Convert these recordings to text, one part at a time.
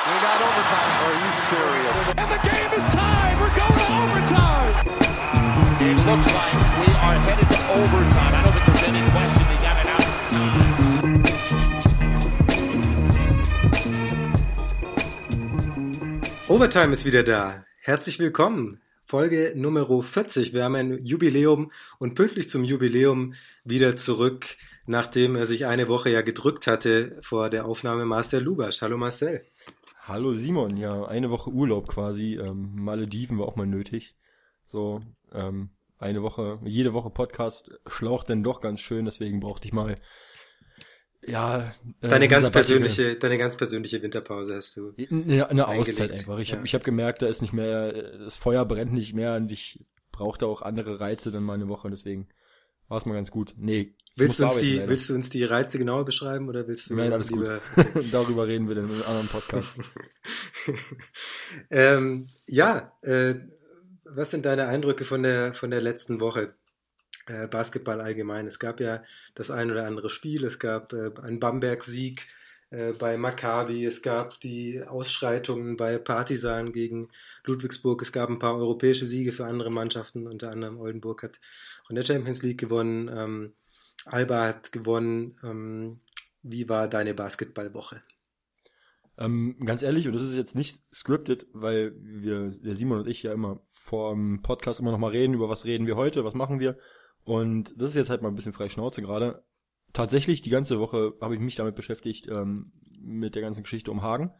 We got overtime. Are you serious? And the game is tied. We're going to overtime. It looks like we are headed to overtime. I don't think there's any question they got it out. Overtime ist wieder da. Herzlich willkommen. Folge Nummer 40. Wir haben ein Jubiläum und pünktlich zum Jubiläum wieder zurück, nachdem er sich eine Woche ja gedrückt hatte vor der Aufnahme Marcel Lubasch. Hallo Marcel. Hallo Simon, ja, eine Woche Urlaub quasi. Ähm, Malediven war auch mal nötig. So, ähm, eine Woche, jede Woche Podcast schlaucht denn doch ganz schön, deswegen brauchte ich mal ja, äh, deine ganz persönliche, deine ganz persönliche Winterpause hast du. Eine, eine Auszeit einfach. Ich ja. habe ich hab gemerkt, da ist nicht mehr, das Feuer brennt nicht mehr und ich brauchte auch andere Reize dann mal eine Woche, deswegen war es mal ganz gut. Nee. Willst du, uns die, willst du uns die Reize genauer beschreiben oder willst du Nein, alles lieber, gut. Darüber reden wir dann in einem anderen Podcast. ähm, ja, äh, was sind deine Eindrücke von der von der letzten Woche? Äh, Basketball allgemein. Es gab ja das ein oder andere Spiel, es gab äh, einen Bamberg-Sieg äh, bei Maccabi, es gab die Ausschreitungen bei Partisan gegen Ludwigsburg, es gab ein paar europäische Siege für andere Mannschaften, unter anderem Oldenburg hat von der Champions League gewonnen, ähm, Alba hat gewonnen. Ähm, wie war deine Basketballwoche? Ähm, ganz ehrlich, und das ist jetzt nicht scripted, weil wir, der Simon und ich ja immer vor dem Podcast immer noch mal reden, über was reden wir heute, was machen wir. Und das ist jetzt halt mal ein bisschen frei Schnauze gerade. Tatsächlich, die ganze Woche habe ich mich damit beschäftigt, ähm, mit der ganzen Geschichte um Hagen.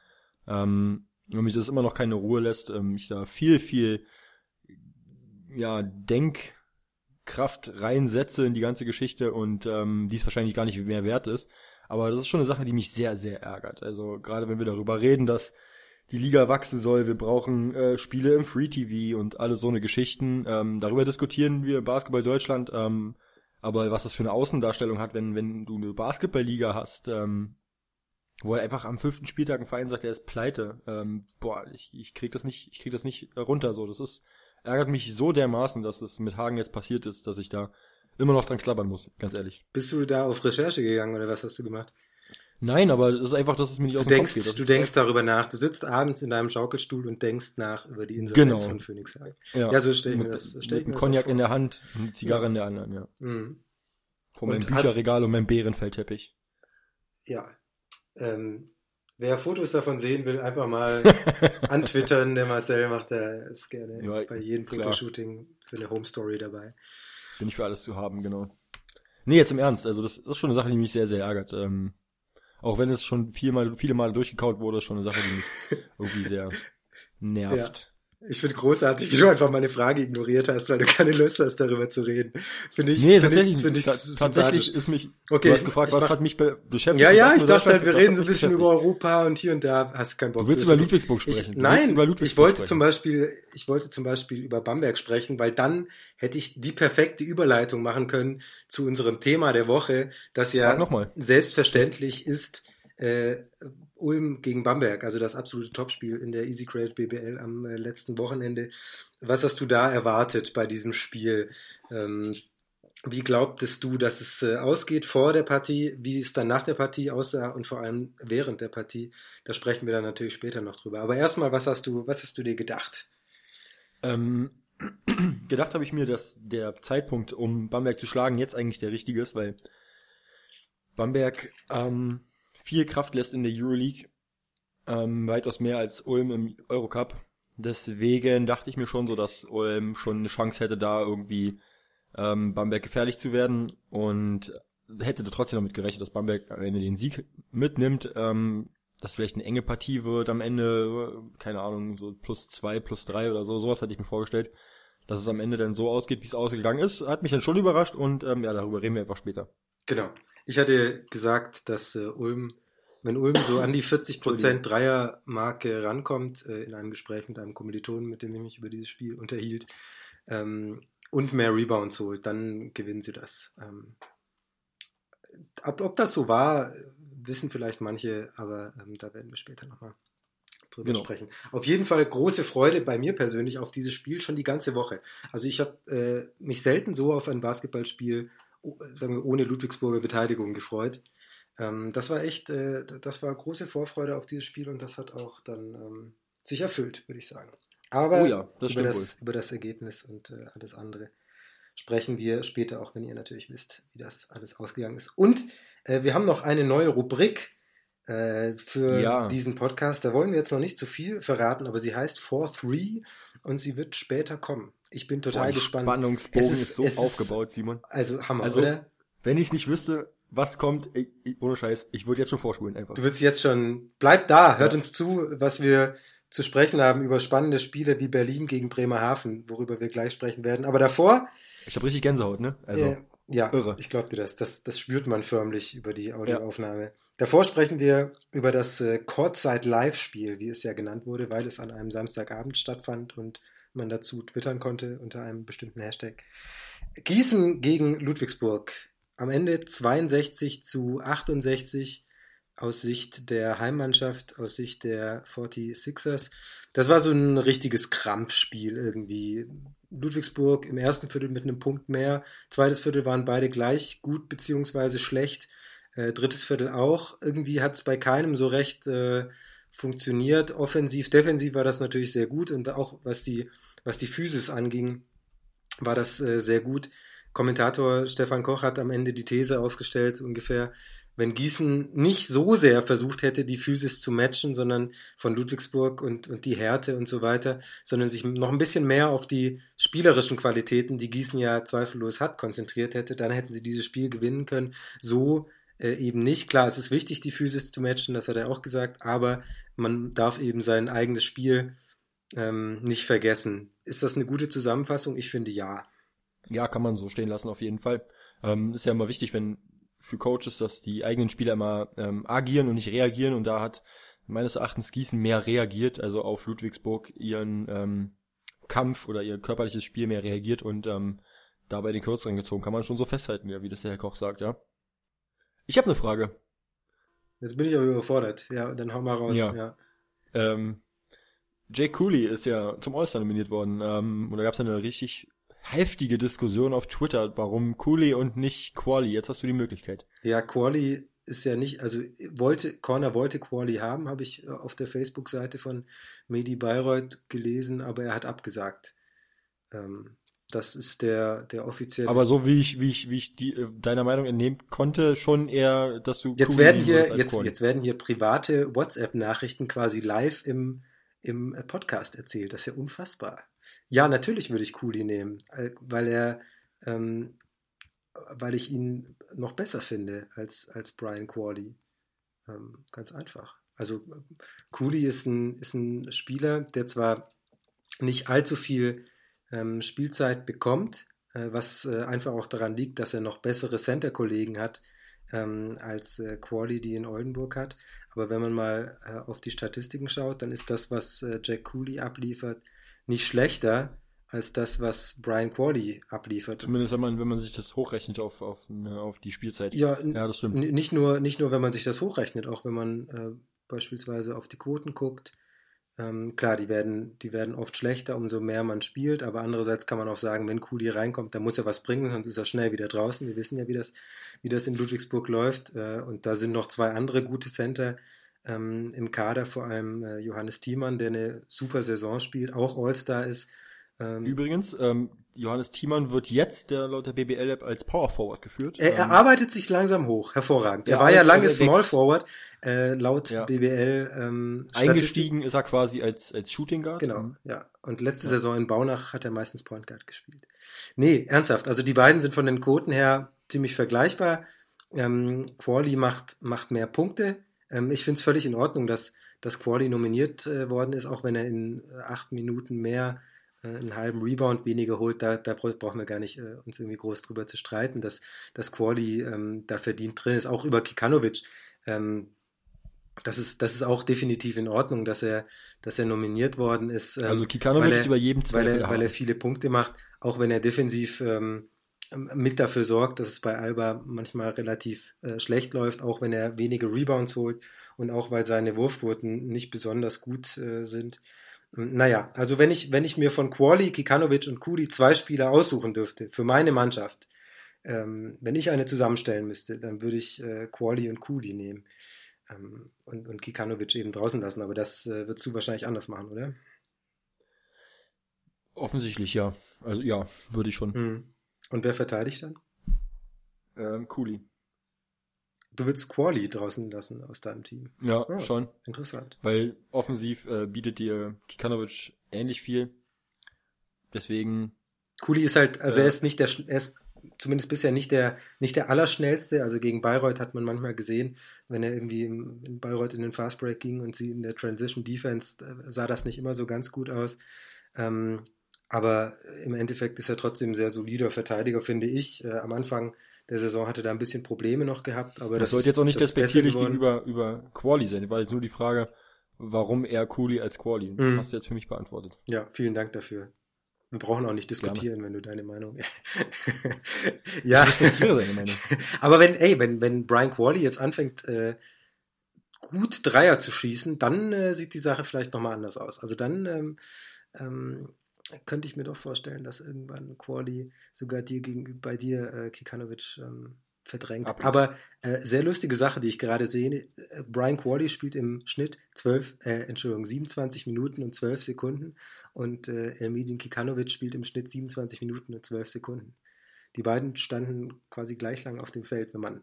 Ähm, und mich das immer noch keine Ruhe lässt, ähm, ich da viel, viel, ja, Denkkraft reinsetze in die ganze Geschichte und ähm, die es wahrscheinlich gar nicht mehr wert ist. Aber das ist schon eine Sache, die mich sehr, sehr ärgert. Also gerade wenn wir darüber reden, dass die Liga wachsen soll, wir brauchen äh, Spiele im Free TV und alle so eine Geschichten. Ähm, darüber diskutieren wir Basketball Deutschland. Ähm, aber was das für eine Außendarstellung hat, wenn, wenn du eine Basketballliga hast, ähm, wo er einfach am fünften Spieltag ein Verein sagt, er ist pleite, ähm, boah, ich, ich krieg das nicht, ich krieg das nicht runter so. Das ist, ärgert mich so dermaßen, dass es mit Hagen jetzt passiert ist, dass ich da immer noch dran klappern muss, ganz ehrlich. Bist du da auf Recherche gegangen oder was hast du gemacht? Nein, aber es ist einfach, dass es mir nicht du aus dem denkst, Kopf geht. Du denkst darüber nach. Du sitzt abends in deinem Schaukelstuhl und denkst nach über die Insolvenz genau. von Phoenix Hagen. Ja, ja so stell ich mir das, stell ich mir Cognac in der Hand und eine Zigarre ja. in der anderen, ja. Mhm. Vor meinem Bücherregal und meinem Bärenfeldteppich. Ja. Ähm, wer Fotos davon sehen will, einfach mal antwittern. Der Marcel macht da ist gerne ja, bei jedem klar. Fotoshooting für eine Home Story dabei. Bin ich für alles zu haben, genau. Nee, jetzt im Ernst. Also das ist schon eine Sache, die mich sehr, sehr ärgert. Ähm, auch wenn es schon viermal, viele Male durchgekaut wurde, ist schon eine Sache, die mich irgendwie sehr nervt. Ich finde großartig, wie du einfach meine Frage ignoriert hast, weil du keine Lust hast, darüber zu reden. Finde ich, nee, find tatsächlich, ich, find ich tatsächlich ist mich, okay, du hast gefragt, was hat mich be beschäftigt. Ja, ja, ich dachte halt, wir reden so ein bisschen über Europa und hier und da hast keinen Bock. Du willst über Ludwigsburg sprechen. Ich, nein, Ludwigsburg ich wollte sprechen. zum Beispiel, ich wollte zum Beispiel über Bamberg sprechen, weil dann hätte ich die perfekte Überleitung machen können zu unserem Thema der Woche, das ja selbstverständlich ist, äh, Ulm gegen Bamberg, also das absolute Topspiel in der Easy Credit BBL am äh, letzten Wochenende. Was hast du da erwartet bei diesem Spiel? Ähm, wie glaubtest du, dass es äh, ausgeht vor der Partie, wie es dann nach der Partie aussah und vor allem während der Partie? Da sprechen wir dann natürlich später noch drüber. Aber erstmal, was hast du, was hast du dir gedacht? Ähm, gedacht habe ich mir, dass der Zeitpunkt, um Bamberg zu schlagen, jetzt eigentlich der richtige ist, weil Bamberg ähm, viel Kraft lässt in der Euroleague. Ähm, weitaus mehr als Ulm im Eurocup. Deswegen dachte ich mir schon so, dass Ulm schon eine Chance hätte, da irgendwie ähm, Bamberg gefährlich zu werden und hätte trotzdem damit gerechnet, dass Bamberg am Ende den Sieg mitnimmt. Ähm, dass vielleicht eine enge Partie wird am Ende, keine Ahnung, so plus zwei, plus drei oder so, sowas hatte ich mir vorgestellt. Dass es am Ende dann so ausgeht, wie es ausgegangen ist, hat mich dann schon überrascht und ähm, ja, darüber reden wir einfach später. Genau. Ich hatte gesagt, dass äh, Ulm, wenn Ulm so an die 40% Dreiermarke rankommt, äh, in einem Gespräch mit einem Kommilitonen, mit dem ich mich über dieses Spiel unterhielt, ähm, und mehr Rebounds holt, dann gewinnen sie das. Ähm, ob, ob, das so war, wissen vielleicht manche, aber ähm, da werden wir später nochmal drüber genau. sprechen. Auf jeden Fall große Freude bei mir persönlich auf dieses Spiel schon die ganze Woche. Also ich habe äh, mich selten so auf ein Basketballspiel sagen wir, ohne Ludwigsburger Beteiligung gefreut. ähm, das war echt, äh, das war große Vorfreude auf dieses Spiel und das hat auch dann ähm, sich erfüllt, würde ich sagen. Aber oh ja, das über, das, über das Ergebnis und äh, alles andere sprechen wir später, auch wenn ihr natürlich wisst, wie das alles ausgegangen ist. Und äh, wir haben noch eine neue Rubrik äh, für ja. diesen Podcast. Da wollen wir jetzt noch nicht zu viel verraten, aber sie heißt 4-3 und sie wird später kommen. Ich bin total Boah, gespannt. Spannungsbogen ist, ist, so aufgebaut, Simon. Also Hammer, also, oder? Wenn ich es nicht wüsste, was kommt, ich, ich, ohne Scheiß, ich würde jetzt schon vorspulen einfach. Du würdest jetzt schon, bleibt da, hört ja. uns zu, was wir zu sprechen haben über spannende Spiele wie Berlin gegen Bremerhaven, worüber wir gleich sprechen werden. Aber davor. Ich habe richtig Gänsehaut, ne? Also. Äh, ja, irre. ich glaube dir das. das. Das spürt man förmlich über die Audioaufnahme. Ja. Davor sprechen wir über das äh, Courtside Live-Spiel, wie es ja genannt wurde, weil es an einem Samstagabend stattfand und man dazu twittern konnte unter einem bestimmten Hashtag. Gießen gegen Ludwigsburg. Am Ende 62 zu 68 aus Sicht der Heimmannschaft, aus Sicht der 46ers. Das war so ein richtiges Krampfspiel irgendwie. Ludwigsburg im ersten Viertel mit einem Punkt mehr. Zweites Viertel waren beide gleich gut beziehungsweise schlecht. Äh, drittes Viertel auch. Irgendwie hat es bei keinem so recht äh, funktioniert. Offensiv, defensiv war das natürlich sehr gut und auch was die, was die Physis anging, war das äh, sehr gut. Kommentator Stefan Koch hat am Ende die These aufgestellt, ungefähr, wenn Gießen nicht so sehr versucht hätte, die Physis zu matchen, sondern von Ludwigsburg und, und die Härte und so weiter, sondern sich noch ein bisschen mehr auf die spielerischen Qualitäten, die Gießen ja zweifellos hat, konzentriert hätte, dann hätten sie dieses Spiel gewinnen können. So äh, eben nicht. Klar, es ist wichtig, die Physis zu matchen, das hat er auch gesagt, aber man darf eben sein eigenes Spiel ähm, nicht vergessen. Ist das eine gute Zusammenfassung? Ich finde ja. Ja, kann man so stehen lassen, auf jeden Fall. Ähm, ist ja immer wichtig, wenn für Coaches, dass die eigenen Spieler immer ähm, agieren und nicht reagieren und da hat meines Erachtens Gießen mehr reagiert, also auf Ludwigsburg ihren ähm, Kampf oder ihr körperliches Spiel mehr reagiert und ähm, dabei den Kürzeren gezogen. Kann man schon so festhalten, ja, wie das der Herr Koch sagt, ja. Ich habe eine Frage. Jetzt bin ich aber überfordert. Ja, dann hau mal raus. Ja. ja. Ähm, Jake Cooley ist ja zum All-Star nominiert worden. Ähm, und da gab es eine richtig heftige Diskussion auf Twitter, warum Cooley und nicht Quali. Jetzt hast du die Möglichkeit. Ja, Quali ist ja nicht, also wollte, Corner wollte Quali haben, habe ich auf der Facebook-Seite von Medi Bayreuth gelesen, aber er hat abgesagt. Ähm, das ist der, der offizielle. Aber so wie ich, wie ich, wie ich die, äh, deiner Meinung entnehmen konnte, schon eher, dass du. Jetzt werden hier, jetzt, jetzt werden hier private WhatsApp-Nachrichten quasi live im, im Podcast erzählt. Das ist ja unfassbar. Ja, natürlich würde ich Cooley nehmen, äh, weil er, ähm, weil ich ihn noch besser finde als, als Brian Qualley. Ähm, ganz einfach. Also Cooley ist ein, ist ein Spieler, der zwar nicht allzu viel ähm, Spielzeit bekommt, äh, was äh, einfach auch daran liegt, dass er noch bessere Center-Kollegen hat ähm, als äh, Quali, die in Oldenburg hat. Aber wenn man mal äh, auf die Statistiken schaut, dann ist das, was äh, Jack Cooley abliefert, nicht schlechter als das, was Brian Qualley abliefert. Zumindest wenn man, wenn man sich das hochrechnet auf, auf, ne, auf die Spielzeit. Ja, ja das stimmt. Nicht nur, nicht nur, wenn man sich das hochrechnet, auch wenn man äh, beispielsweise auf die Quoten guckt, ähm, klar, die werden, die werden oft schlechter, umso mehr man spielt, aber andererseits kann man auch sagen, wenn Kuli reinkommt, dann muss er was bringen, sonst ist er schnell wieder draußen. Wir wissen ja, wie das, wie das in Ludwigsburg läuft. Äh, und da sind noch zwei andere gute Center ähm, im Kader, vor allem äh, Johannes Thiemann, der eine super Saison spielt, auch All-Star ist. Ähm, Übrigens, ähm, Johannes Thiemann wird jetzt der laut der BBL App als Power Forward geführt. Er, er ähm, arbeitet sich langsam hoch, hervorragend. Er war ja lange Small Forward, äh, laut ja. BBL. Ähm, Eingestiegen ist er quasi als als Shooting Guard. Genau, mhm. ja. Und letzte ja. Saison in Baunach hat er meistens Point Guard gespielt. Nee, ernsthaft. Also die beiden sind von den Quoten her ziemlich vergleichbar. Ähm, Quali macht macht mehr Punkte. Ähm, ich finde es völlig in Ordnung, dass dass Quali nominiert äh, worden ist, auch wenn er in acht Minuten mehr einen halben Rebound weniger holt, da, da brauchen wir gar nicht äh, uns irgendwie groß drüber zu streiten, dass, dass Quali ähm, da verdient drin ist, auch über Kikanovic. Ähm, das ist, das ist auch definitiv in Ordnung, dass er, dass er nominiert worden ist. Ähm, also Kikanovic ist über jedem weil er, weil er viele Punkte macht, auch wenn er defensiv ähm, mit dafür sorgt, dass es bei Alba manchmal relativ äh, schlecht läuft, auch wenn er wenige Rebounds holt und auch weil seine Wurfquoten nicht besonders gut äh, sind. Naja, also wenn ich, wenn ich mir von Quali, Kikanovic und Kuli zwei Spieler aussuchen dürfte für meine Mannschaft, ähm, wenn ich eine zusammenstellen müsste, dann würde ich äh, Quali und Kuli nehmen ähm, und, und Kikanovic eben draußen lassen. Aber das äh, würdest du wahrscheinlich anders machen, oder? Offensichtlich ja. Also ja, würde ich schon. Mhm. Und wer verteidigt dann? Ähm, Kuli. Du willst Quali draußen lassen aus deinem Team. Ja, oh, schon. Interessant. Weil offensiv äh, bietet dir Kikanovic ähnlich viel. Deswegen. Kuli ist halt, also äh, er ist nicht der, er ist zumindest bisher nicht der, nicht der allerschnellste. Also gegen Bayreuth hat man manchmal gesehen, wenn er irgendwie in Bayreuth in den Fastbreak ging und sie in der Transition Defense äh, sah das nicht immer so ganz gut aus. Ähm, aber im Endeffekt ist er trotzdem ein sehr solider Verteidiger, finde ich. Äh, am Anfang der Saison hatte da ein bisschen Probleme noch gehabt, aber das, das sollte jetzt auch nicht despektierlich gegenüber über Quali sein. War jetzt nur die Frage, warum eher Cooley als Quali. Mhm. Hast du jetzt für mich beantwortet. Ja, vielen Dank dafür. Wir brauchen auch nicht diskutieren, Gerne. wenn du deine Meinung. ja. Ich deine Meinung. Aber wenn, ey, wenn, wenn Brian Quali jetzt anfängt, äh, gut Dreier zu schießen, dann äh, sieht die Sache vielleicht nochmal anders aus. Also dann ähm, ähm, könnte ich mir doch vorstellen, dass irgendwann Quali sogar dir gegenüber bei dir äh, Kikanovic ähm, verdrängt. Abends. Aber äh, sehr lustige Sache, die ich gerade sehe. Äh, Brian Quali spielt im Schnitt 12, äh, Entschuldigung, 27 Minuten und 12 Sekunden und äh, Elmidin Kikanovic spielt im Schnitt 27 Minuten und 12 Sekunden. Die beiden standen quasi gleich lang auf dem Feld, wenn man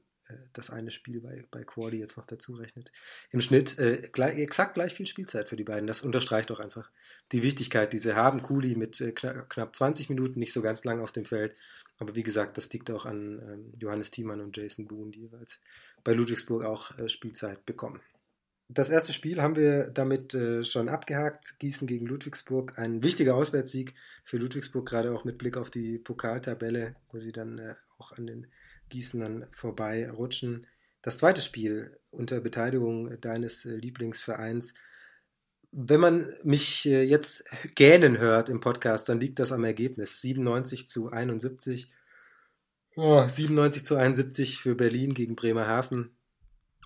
das eine Spiel bei, bei Quali jetzt noch dazu rechnet. Im Schnitt äh, gleich, exakt gleich viel Spielzeit für die beiden. Das unterstreicht doch einfach die Wichtigkeit, die sie haben. Kuli mit äh, knapp, knapp 20 Minuten, nicht so ganz lang auf dem Feld. Aber wie gesagt, das liegt auch an ähm, Johannes Thiemann und Jason Boone, die jeweils bei Ludwigsburg auch äh, Spielzeit bekommen. Das erste Spiel haben wir damit äh, schon abgehakt. Gießen gegen Ludwigsburg. Ein wichtiger Auswärtssieg für Ludwigsburg, gerade auch mit Blick auf die Pokaltabelle, wo sie dann äh, auch an den Gießenern vorbeirutschen. Das zweite Spiel unter Beteiligung deines äh, Lieblingsvereins. Wenn man mich äh, jetzt gähnen hört im Podcast, dann liegt das am Ergebnis. 97 zu 71. Oh, 97 zu 71 für Berlin gegen Bremerhaven.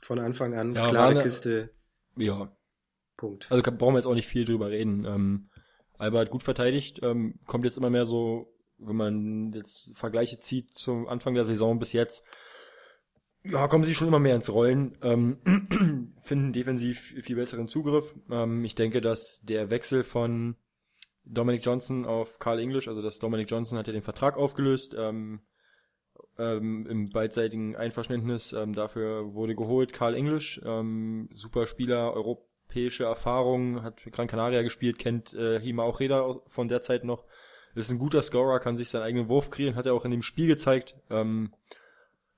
Von Anfang an ja, klare eine, Kiste. Ja. Punkt. Also brauchen wir jetzt auch nicht viel drüber reden. Ähm, Alba hat gut verteidigt, ähm, kommt jetzt immer mehr so wenn man jetzt Vergleiche zieht zum Anfang der Saison bis jetzt, ja, kommen sie schon immer mehr ins Rollen, ähm, finden defensiv viel besseren Zugriff. Ähm, ich denke, dass der Wechsel von Dominic Johnson auf Carl English, also dass Dominic Johnson hat ja den Vertrag aufgelöst, ähm, ähm, im beidseitigen Einverständnis, ähm, dafür wurde geholt Carl English, ähm, super Spieler, europäische Erfahrung, hat Gran Canaria gespielt, kennt äh, Hima auch Reda von der Zeit noch, ist ein guter Scorer, kann sich seinen eigenen Wurf kreieren, hat er auch in dem Spiel gezeigt. Ähm,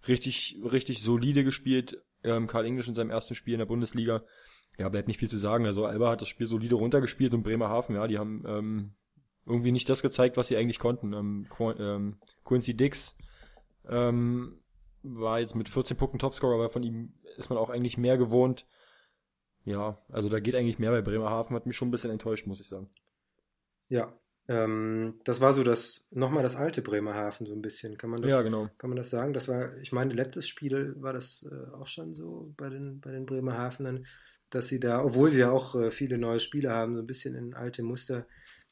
richtig, richtig solide gespielt. Ähm, Karl Englisch in seinem ersten Spiel in der Bundesliga. Ja, bleibt nicht viel zu sagen. Also Alba hat das Spiel solide runtergespielt und Bremerhaven, ja, die haben ähm, irgendwie nicht das gezeigt, was sie eigentlich konnten. Ähm, ähm, Quincy Dix ähm, war jetzt mit 14 Punkten Topscorer, aber von ihm ist man auch eigentlich mehr gewohnt. Ja, also da geht eigentlich mehr bei Bremerhaven, hat mich schon ein bisschen enttäuscht, muss ich sagen. Ja, ähm, das war so das, nochmal das alte Bremerhaven so ein bisschen. Kann man das, ja, genau. kann man das sagen? Das war, ich meine, letztes Spiel war das äh, auch schon so bei den, bei den Bremerhavenern, dass sie da, obwohl sie ja auch äh, viele neue Spieler haben, so ein bisschen in alte Muster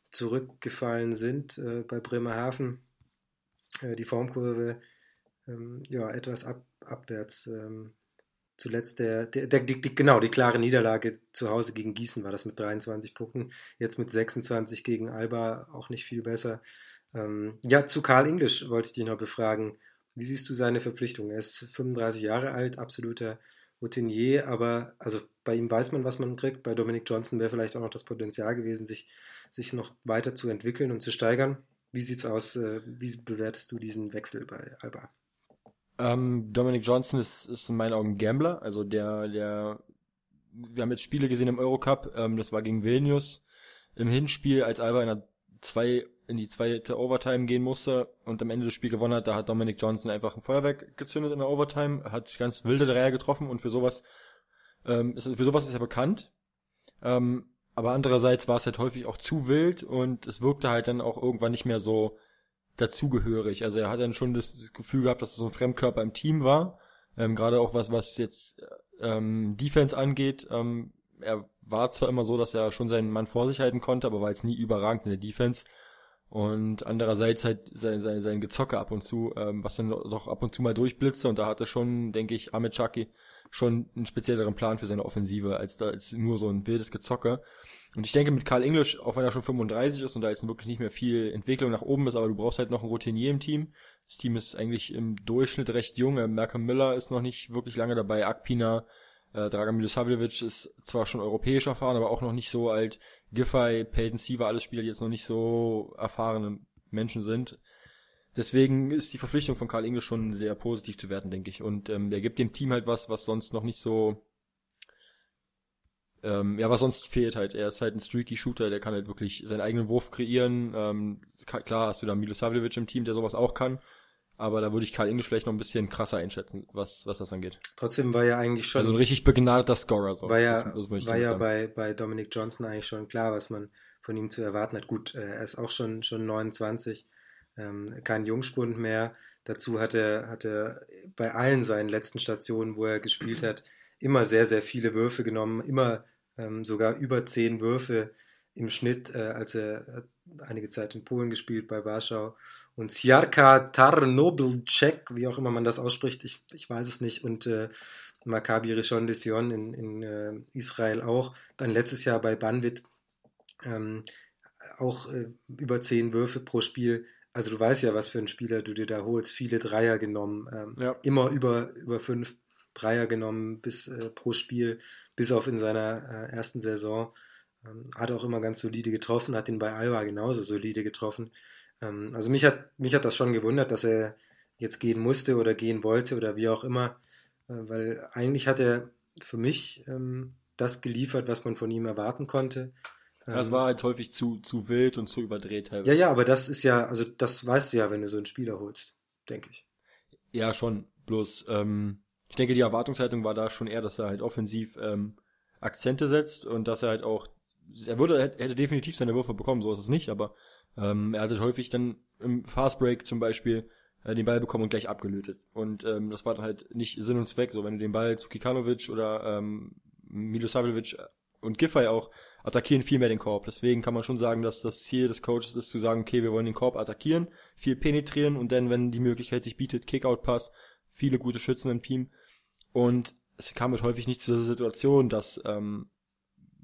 zurückgefallen sind äh, bei Bremerhaven. Äh, die Formkurve ähm, ja etwas ab, abwärts ähm, zuletzt der, der, der die, die, genau, die klare Niederlage zu Hause gegen Gießen war das mit 23 Punkten. Jetzt mit 26 gegen Alba auch nicht viel besser. Ähm, ja, zu Karl Englisch wollte ich dich noch befragen. Wie siehst du seine Verpflichtung? Er ist 35 Jahre alt, absoluter Routinier, aber also bei ihm weiß man, was man kriegt. Bei Dominic Johnson wäre vielleicht auch noch das Potenzial gewesen, sich, sich noch weiter zu entwickeln und zu steigern. Wie sieht's aus? Äh, wie bewertest du diesen Wechsel bei Alba? Ähm, Dominic Johnson ist, ist in meinen Augen Gambler, also der, der, wir haben jetzt Spiele gesehen im Eurocup, ähm, das war gegen Vilnius im Hinspiel, als Alba in, zwei, in die zweite Overtime gehen musste und am Ende das Spiel gewonnen hat, da hat Dominic Johnson einfach ein Feuerwerk gezündet in der Overtime, hat ganz wilde Dreier getroffen und für sowas, ähm, ist, für sowas ist er bekannt. Ähm, aber andererseits war es halt häufig auch zu wild und es wirkte halt dann auch irgendwann nicht mehr so dazugehörig. Also er hat dann schon das Gefühl gehabt, dass er so ein Fremdkörper im Team war. Ähm, Gerade auch was, was jetzt ähm, Defense angeht. Ähm, er war zwar immer so, dass er schon seinen Mann vor sich halten konnte, aber war jetzt nie überragend in der Defense. Und andererseits halt sein, sein, sein Gezocke ab und zu, ähm, was dann doch ab und zu mal durchblitzte. Und da hatte schon, denke ich, Ahmed schon einen spezielleren Plan für seine Offensive, als da als nur so ein wildes Gezocke. Und ich denke mit Karl English, auch wenn er schon 35 ist und da jetzt wirklich nicht mehr viel Entwicklung nach oben ist, aber du brauchst halt noch einen Routinier im Team. Das Team ist eigentlich im Durchschnitt recht jung. Malcolm Miller ist noch nicht wirklich lange dabei. Akpina, äh, Dragan Milosavljevic ist zwar schon europäisch erfahren, aber auch noch nicht so alt. Giffey, Peyton Siever, alle Spieler, die jetzt noch nicht so erfahrene Menschen sind. Deswegen ist die Verpflichtung von Karl English schon sehr positiv zu werten, denke ich. Und ähm, der gibt dem Team halt was, was sonst noch nicht so ähm, ja, was sonst fehlt halt. Er ist halt ein streaky Shooter, der kann halt wirklich seinen eigenen Wurf kreieren. Ähm, klar hast du da Milosavljevic im Team, der sowas auch kann. Aber da würde ich Karl English vielleicht noch ein bisschen krasser einschätzen, was, was das angeht. Trotzdem war ja eigentlich schon. Also ein richtig begnadeter Scorer. So. War ja, das, das war ja bei, bei Dominic Johnson eigentlich schon klar, was man von ihm zu erwarten hat. Gut, äh, er ist auch schon, schon 29, ähm, kein Jungspund mehr. Dazu hat er, hat er bei allen seinen letzten Stationen, wo er gespielt hat, immer sehr, sehr viele Würfe genommen, immer ähm, sogar über zehn Würfe im Schnitt, äh, als er äh, einige Zeit in Polen gespielt bei Warschau. Und Siarka Tarnobelczek, wie auch immer man das ausspricht, ich, ich weiß es nicht. Und äh, Maccabi Rishon de Sion in, in äh, Israel auch. Dann letztes Jahr bei Banvit ähm, auch äh, über zehn Würfe pro Spiel. Also du weißt ja, was für ein Spieler du dir da holst. Viele Dreier genommen, ähm, ja. immer über, über fünf Dreier genommen bis äh, pro Spiel, bis auf in seiner äh, ersten Saison. Ähm, hat auch immer ganz solide getroffen, hat ihn bei Alba genauso solide getroffen. Ähm, also mich hat, mich hat das schon gewundert, dass er jetzt gehen musste oder gehen wollte oder wie auch immer, äh, weil eigentlich hat er für mich ähm, das geliefert, was man von ihm erwarten konnte. Das ähm, war halt häufig zu, zu wild und zu überdreht. Teilweise. Ja, ja, aber das ist ja, also das weißt du ja, wenn du so einen Spieler holst, denke ich. Ja, schon. Bloß, ähm, ich denke, die Erwartungshaltung war da schon eher, dass er halt offensiv ähm, Akzente setzt und dass er halt auch, er würde, er hätte definitiv seine Würfe bekommen, so ist es nicht, aber ähm, er hatte häufig dann im Fastbreak zum Beispiel äh, den Ball bekommen und gleich abgelötet. Und ähm, das war dann halt nicht Sinn und Zweck, so wenn du den Ball zu Kikanovic oder ähm, Milosavljevic und Giffey auch attackieren viel mehr den Korb. Deswegen kann man schon sagen, dass das Ziel des Coaches ist zu sagen, okay, wir wollen den Korb attackieren, viel penetrieren und dann, wenn die Möglichkeit sich bietet, Kickout-Pass, viele gute Schützen im Team, und es kam halt häufig nicht zu dieser Situation, dass ähm,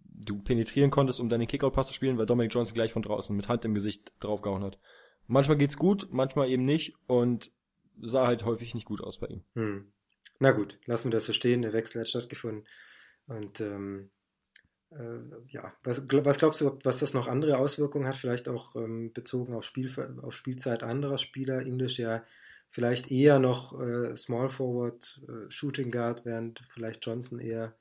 du penetrieren konntest, um dann den Kickout-Pass zu spielen, weil Dominic Johnson gleich von draußen mit Hand im Gesicht draufgehauen hat. Manchmal geht's gut, manchmal eben nicht und sah halt häufig nicht gut aus bei ihm. Hm. Na gut, lassen wir das so stehen. Der Wechsel hat stattgefunden. Und ähm, äh, ja, was, was glaubst du, was das noch andere Auswirkungen hat? Vielleicht auch ähm, bezogen auf, Spiel, auf Spielzeit anderer Spieler. Englisch ja vielleicht eher noch äh, Small Forward, äh, Shooting Guard, während vielleicht Johnson eher,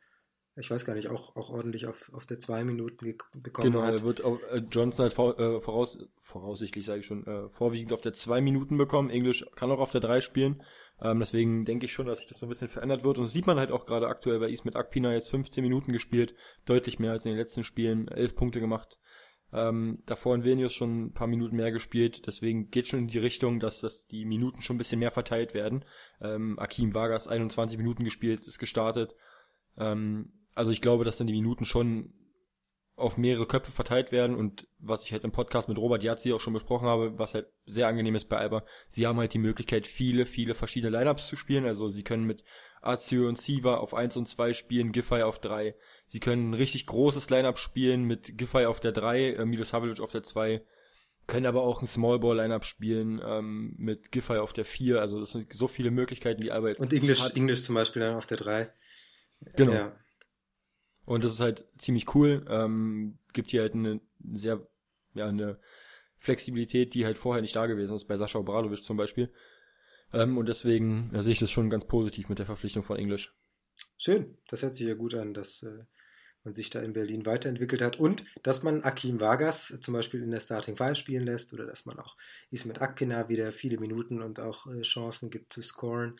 ich weiß gar nicht, auch, auch ordentlich auf, auf der zwei Minuten bekommen genau, hat. Genau, er wird auch, äh, Johnson halt vor, äh, voraus, voraussichtlich, sage ich schon, äh, vorwiegend auf der zwei Minuten bekommen. Englisch kann auch auf der drei spielen. Ähm, deswegen denke ich schon, dass sich das so ein bisschen verändert wird. Und das sieht man halt auch gerade aktuell bei Ismet Akpina jetzt 15 Minuten gespielt, deutlich mehr als in den letzten Spielen, elf Punkte gemacht. Ähm, davor in Vilnius schon ein paar Minuten mehr gespielt, deswegen geht schon in die Richtung, dass das die Minuten schon ein bisschen mehr verteilt werden. Ähm, Akim Vargas 21 Minuten gespielt, ist gestartet. Ähm, also ich glaube, dass dann die Minuten schon auf mehrere Köpfe verteilt werden und was ich halt im Podcast mit Robert Jazzi auch schon besprochen habe, was halt sehr angenehm ist bei Alba, sie haben halt die Möglichkeit, viele, viele verschiedene Lineups zu spielen. Also sie können mit Azio und Siva auf 1 und 2 spielen, Giffey auf 3. Sie können ein richtig großes Lineup spielen mit Giffey auf der 3, äh, Milos Havlic auf der 2. Können aber auch ein Smallball Lineup spielen ähm, mit Giffey auf der 4. Also das sind so viele Möglichkeiten, die Alba Und Englisch, Englisch zum Beispiel dann auf der 3. Genau. Ja. Und das ist halt ziemlich cool. Ähm, gibt hier halt eine sehr, ja, eine Flexibilität, die halt vorher nicht da gewesen ist, bei Sascha Obradovic zum Beispiel. Ähm, und deswegen ja, sehe ich das schon ganz positiv mit der Verpflichtung von Englisch. Schön, das hört sich ja gut an, dass äh, man sich da in Berlin weiterentwickelt hat und dass man Akim Vargas zum Beispiel in der Starting Five spielen lässt oder dass man auch Ismet Akpina wieder viele Minuten und auch äh, Chancen gibt zu scoren.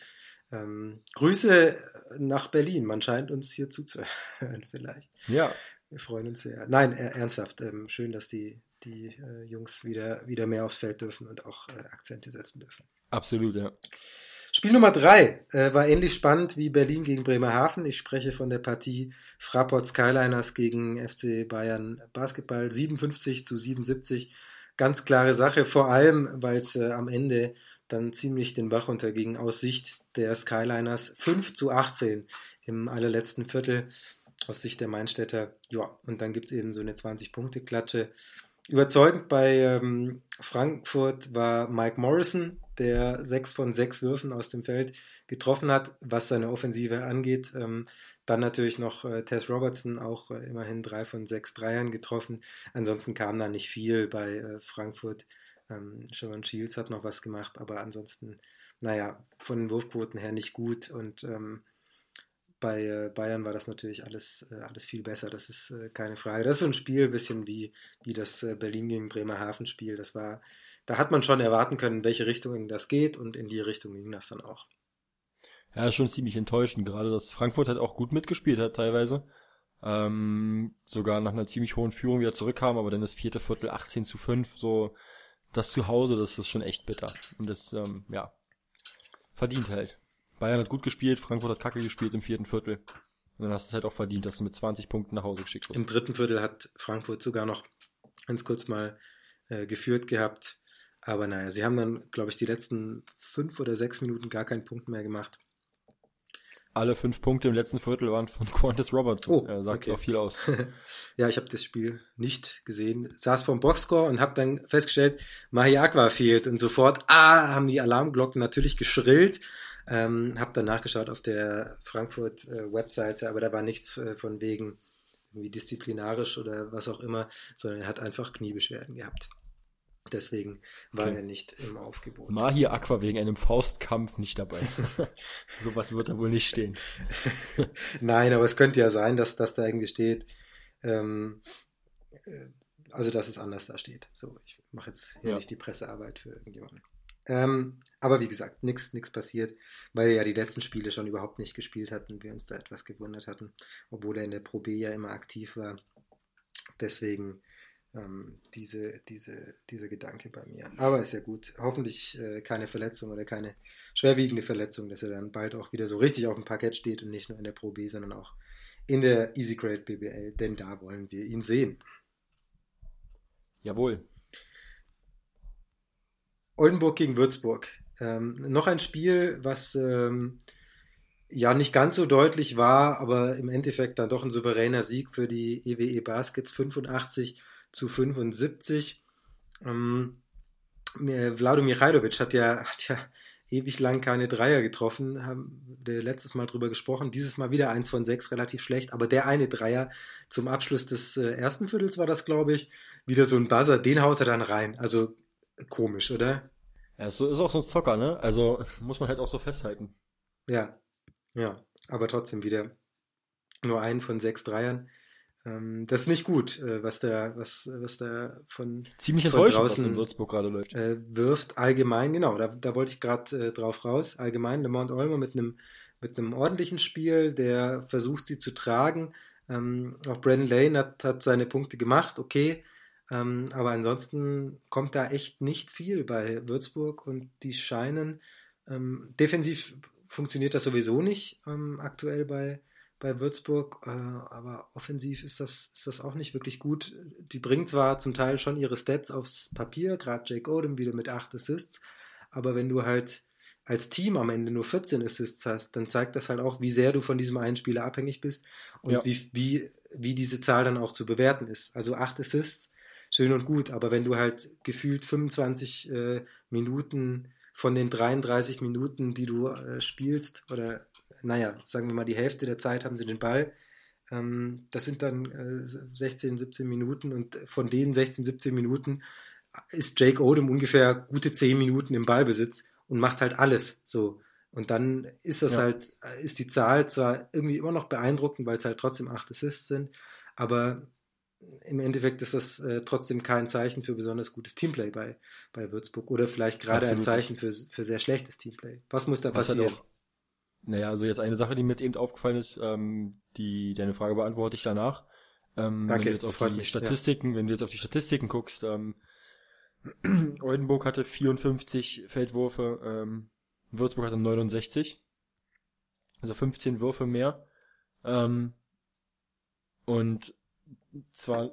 Ähm, Grüße nach Berlin, man scheint uns hier zuzuhören vielleicht. Ja. Wir freuen uns sehr. Nein, äh, ernsthaft, ähm, schön, dass die, die äh, Jungs wieder, wieder mehr aufs Feld dürfen und auch äh, Akzente setzen dürfen. Absolut, ja. Spiel Nummer drei äh, war ähnlich spannend wie Berlin gegen Bremerhaven. Ich spreche von der Partie Fraport Skyliners gegen FC Bayern Basketball. 57 zu 77 ganz klare Sache, vor allem, weil es äh, am Ende dann ziemlich den Bach unterging aus Sicht der Skyliners. 5 zu 18 im allerletzten Viertel aus Sicht der Mainstädter. Ja, und dann gibt es eben so eine 20-Punkte-Klatsche. Überzeugend bei ähm, Frankfurt war Mike Morrison, der sechs von sechs Würfen aus dem Feld getroffen hat, was seine Offensive angeht. Ähm, dann natürlich noch äh, Tess Robertson, auch äh, immerhin drei von sechs Dreiern getroffen. Ansonsten kam da nicht viel bei äh, Frankfurt. Ähm, Sharon Shields hat noch was gemacht, aber ansonsten, naja, von den Wurfquoten her nicht gut und ähm, bei äh, Bayern war das natürlich alles, äh, alles viel besser, das ist äh, keine Frage. Das ist so ein Spiel, ein bisschen wie, wie das Berlin gegen Bremerhaven Spiel. Das war, da hat man schon erwarten können, in welche Richtung das geht und in die Richtung ging das dann auch. Ja, schon ziemlich enttäuschend, gerade dass Frankfurt halt auch gut mitgespielt hat teilweise. Ähm, sogar nach einer ziemlich hohen Führung wieder zurückkam, aber dann das vierte Viertel 18 zu 5, so das Zuhause, das ist schon echt bitter. Und das, ähm, ja, verdient halt. Bayern hat gut gespielt, Frankfurt hat kacke gespielt im vierten Viertel. Und dann hast du es halt auch verdient, dass du mit 20 Punkten nach Hause geschickt wirst. Im dritten Viertel hat Frankfurt sogar noch ganz kurz mal äh, geführt gehabt. Aber naja, sie haben dann, glaube ich, die letzten fünf oder sechs Minuten gar keinen Punkt mehr gemacht. Alle fünf Punkte im letzten Viertel waren von Qantas Roberts. Oh, er sagt okay. auch viel aus. ja, ich habe das Spiel nicht gesehen. Saß vom Boxscore und habe dann festgestellt, Mahiakwa fehlt. Und sofort, ah, haben die Alarmglocken natürlich geschrillt. Ähm, hab dann nachgeschaut auf der Frankfurt-Webseite, äh, aber da war nichts äh, von wegen irgendwie disziplinarisch oder was auch immer, sondern er hat einfach Kniebeschwerden gehabt. Deswegen war okay. er nicht im Aufgebot. Mahi Aqua wegen einem Faustkampf nicht dabei. Sowas wird da wohl nicht stehen. Nein, aber es könnte ja sein, dass das da irgendwie steht. Ähm, äh, also, dass es anders da steht. So, ich mache jetzt hier ja. nicht die Pressearbeit für irgendjemanden. Ähm, aber wie gesagt, nichts passiert, weil er ja die letzten Spiele schon überhaupt nicht gespielt hatten und wir uns da etwas gewundert hatten, obwohl er in der Pro B ja immer aktiv war. Deswegen ähm, diese, diese, dieser Gedanke bei mir. Aber ist ja gut. Hoffentlich äh, keine Verletzung oder keine schwerwiegende Verletzung, dass er dann bald auch wieder so richtig auf dem Parkett steht und nicht nur in der Pro B, sondern auch in der Easy Grade BBL, denn da wollen wir ihn sehen. Jawohl. Oldenburg gegen Würzburg. Ähm, noch ein Spiel, was ähm, ja nicht ganz so deutlich war, aber im Endeffekt dann doch ein souveräner Sieg für die EWE e Baskets 85 zu 75. Ähm, Vlado Michailovic hat ja, hat ja ewig lang keine Dreier getroffen, haben wir letztes Mal drüber gesprochen. Dieses Mal wieder eins von sechs, relativ schlecht, aber der eine Dreier zum Abschluss des äh, ersten Viertels war das, glaube ich, wieder so ein Buzzer, den haut er dann rein. Also Komisch, oder? Ja, so ist auch so ein Zocker, ne? Also muss man halt auch so festhalten. Ja, ja, aber trotzdem wieder nur einen von sechs Dreiern. Ähm, das ist nicht gut, äh, was da, was, was da von, Ziemlich von draußen was in Würzburg gerade läuft. Äh, wirft allgemein, genau, da, da wollte ich gerade äh, drauf raus. Allgemein Le Mont Olmer mit einem mit einem ordentlichen Spiel, der versucht sie zu tragen. Ähm, auch Brandon Lane hat, hat seine Punkte gemacht, okay. Ähm, aber ansonsten kommt da echt nicht viel bei Würzburg und die scheinen ähm, defensiv funktioniert das sowieso nicht ähm, aktuell bei, bei Würzburg, äh, aber offensiv ist das, ist das auch nicht wirklich gut. Die bringen zwar zum Teil schon ihre Stats aufs Papier, gerade Jake Odom wieder mit 8 Assists, aber wenn du halt als Team am Ende nur 14 Assists hast, dann zeigt das halt auch, wie sehr du von diesem einen Spieler abhängig bist und ja. wie, wie, wie diese Zahl dann auch zu bewerten ist. Also 8 Assists schön und gut, aber wenn du halt gefühlt 25 äh, Minuten von den 33 Minuten, die du äh, spielst, oder naja, sagen wir mal, die Hälfte der Zeit haben sie den Ball, ähm, das sind dann äh, 16, 17 Minuten und von den 16, 17 Minuten ist Jake Odom ungefähr gute 10 Minuten im Ballbesitz und macht halt alles so. Und dann ist das ja. halt, ist die Zahl zwar irgendwie immer noch beeindruckend, weil es halt trotzdem 8 Assists sind, aber im Endeffekt ist das äh, trotzdem kein Zeichen für besonders gutes Teamplay bei, bei Würzburg oder vielleicht gerade ein Zeichen für, für sehr schlechtes Teamplay. Was muss da Was passieren? Halt auch, naja, also jetzt eine Sache, die mir jetzt eben aufgefallen ist, ähm, die deine Frage beantworte ich danach. Ähm, Danke, wenn du jetzt auf die mich, Statistiken, ja. wenn du jetzt auf die Statistiken guckst, ähm, Oldenburg hatte 54 Feldwürfe, ähm, Würzburg hatte 69, also 15 Würfe mehr. Ähm, und zwar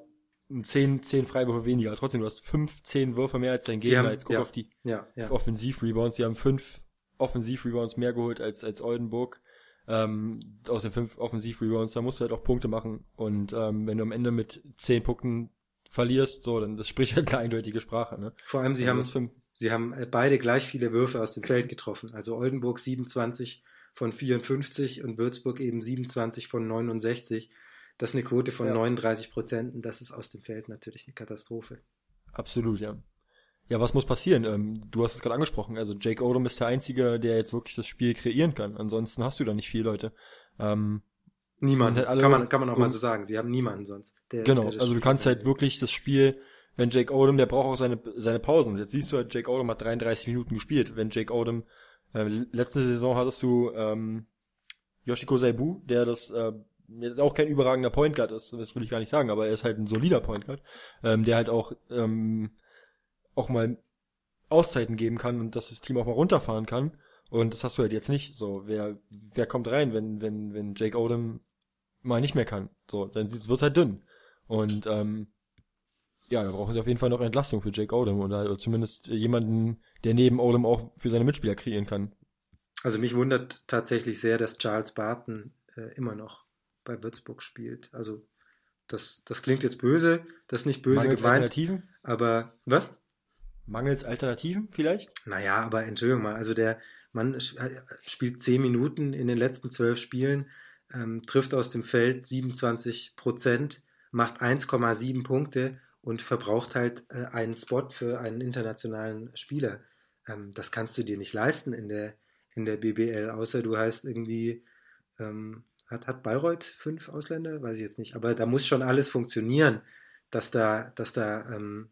zehn, zehn Freiwürfe weniger. Trotzdem, du hast fünf, zehn Würfe mehr als dein Gegner. Haben, Jetzt guck ja, auf die ja, ja. Offensiv-Rebounds. Die haben fünf Offensiv-Rebounds mehr geholt als, als Oldenburg. Ähm, aus den fünf Offensiv-Rebounds, da musst du halt auch Punkte machen. Und ähm, wenn du am Ende mit zehn Punkten verlierst, so, dann das spricht halt eine eindeutige Sprache. Ne? Vor allem, sie also haben, sie haben äh, beide gleich viele Würfe aus dem Feld getroffen. Also Oldenburg 27 von 54 und Würzburg eben 27 von 69. Das ist eine Quote von ja. 39 Prozent und das ist aus dem Feld natürlich eine Katastrophe. Absolut, ja. Ja, was muss passieren? Ähm, du hast es gerade angesprochen. Also Jake Odom ist der Einzige, der jetzt wirklich das Spiel kreieren kann. Ansonsten hast du da nicht viele Leute. Ähm, Niemand. Halt kann man, kann man auch mal so sagen. Sie haben niemanden sonst. Der, genau. Der also du kannst halt wirklich das Spiel, wenn Jake Odom, der braucht auch seine, seine Pausen. Jetzt siehst du halt, Jake Odom hat 33 Minuten gespielt. Wenn Jake Odom, äh, letzte Saison hattest du, ähm, Yoshiko Saibu, der das, äh, auch kein überragender Point Guard ist, das will ich gar nicht sagen, aber er ist halt ein solider Point Guard, ähm, der halt auch, ähm, auch mal Auszeiten geben kann und dass das Team auch mal runterfahren kann. Und das hast du halt jetzt nicht. So, wer, wer kommt rein, wenn, wenn, wenn Jake Odom mal nicht mehr kann? So, dann wird halt dünn. Und ähm, ja, da brauchen sie auf jeden Fall noch Entlastung für Jake Odom oder, oder zumindest jemanden, der neben Odom auch für seine Mitspieler kreieren kann. Also mich wundert tatsächlich sehr, dass Charles Barton äh, immer noch bei Würzburg spielt. Also das, das klingt jetzt böse, das ist nicht böse Mangels gemeint. Alternativen? Aber was? Mangels Alternativen vielleicht? Naja, aber Entschuldigung mal, also der Mann äh, spielt zehn Minuten in den letzten zwölf Spielen, ähm, trifft aus dem Feld 27 Prozent, macht 1,7 Punkte und verbraucht halt äh, einen Spot für einen internationalen Spieler. Ähm, das kannst du dir nicht leisten in der, in der BBL, außer du heißt irgendwie, ähm, hat, hat Bayreuth fünf Ausländer? Weiß ich jetzt nicht, aber da muss schon alles funktionieren, dass da, dass da ähm,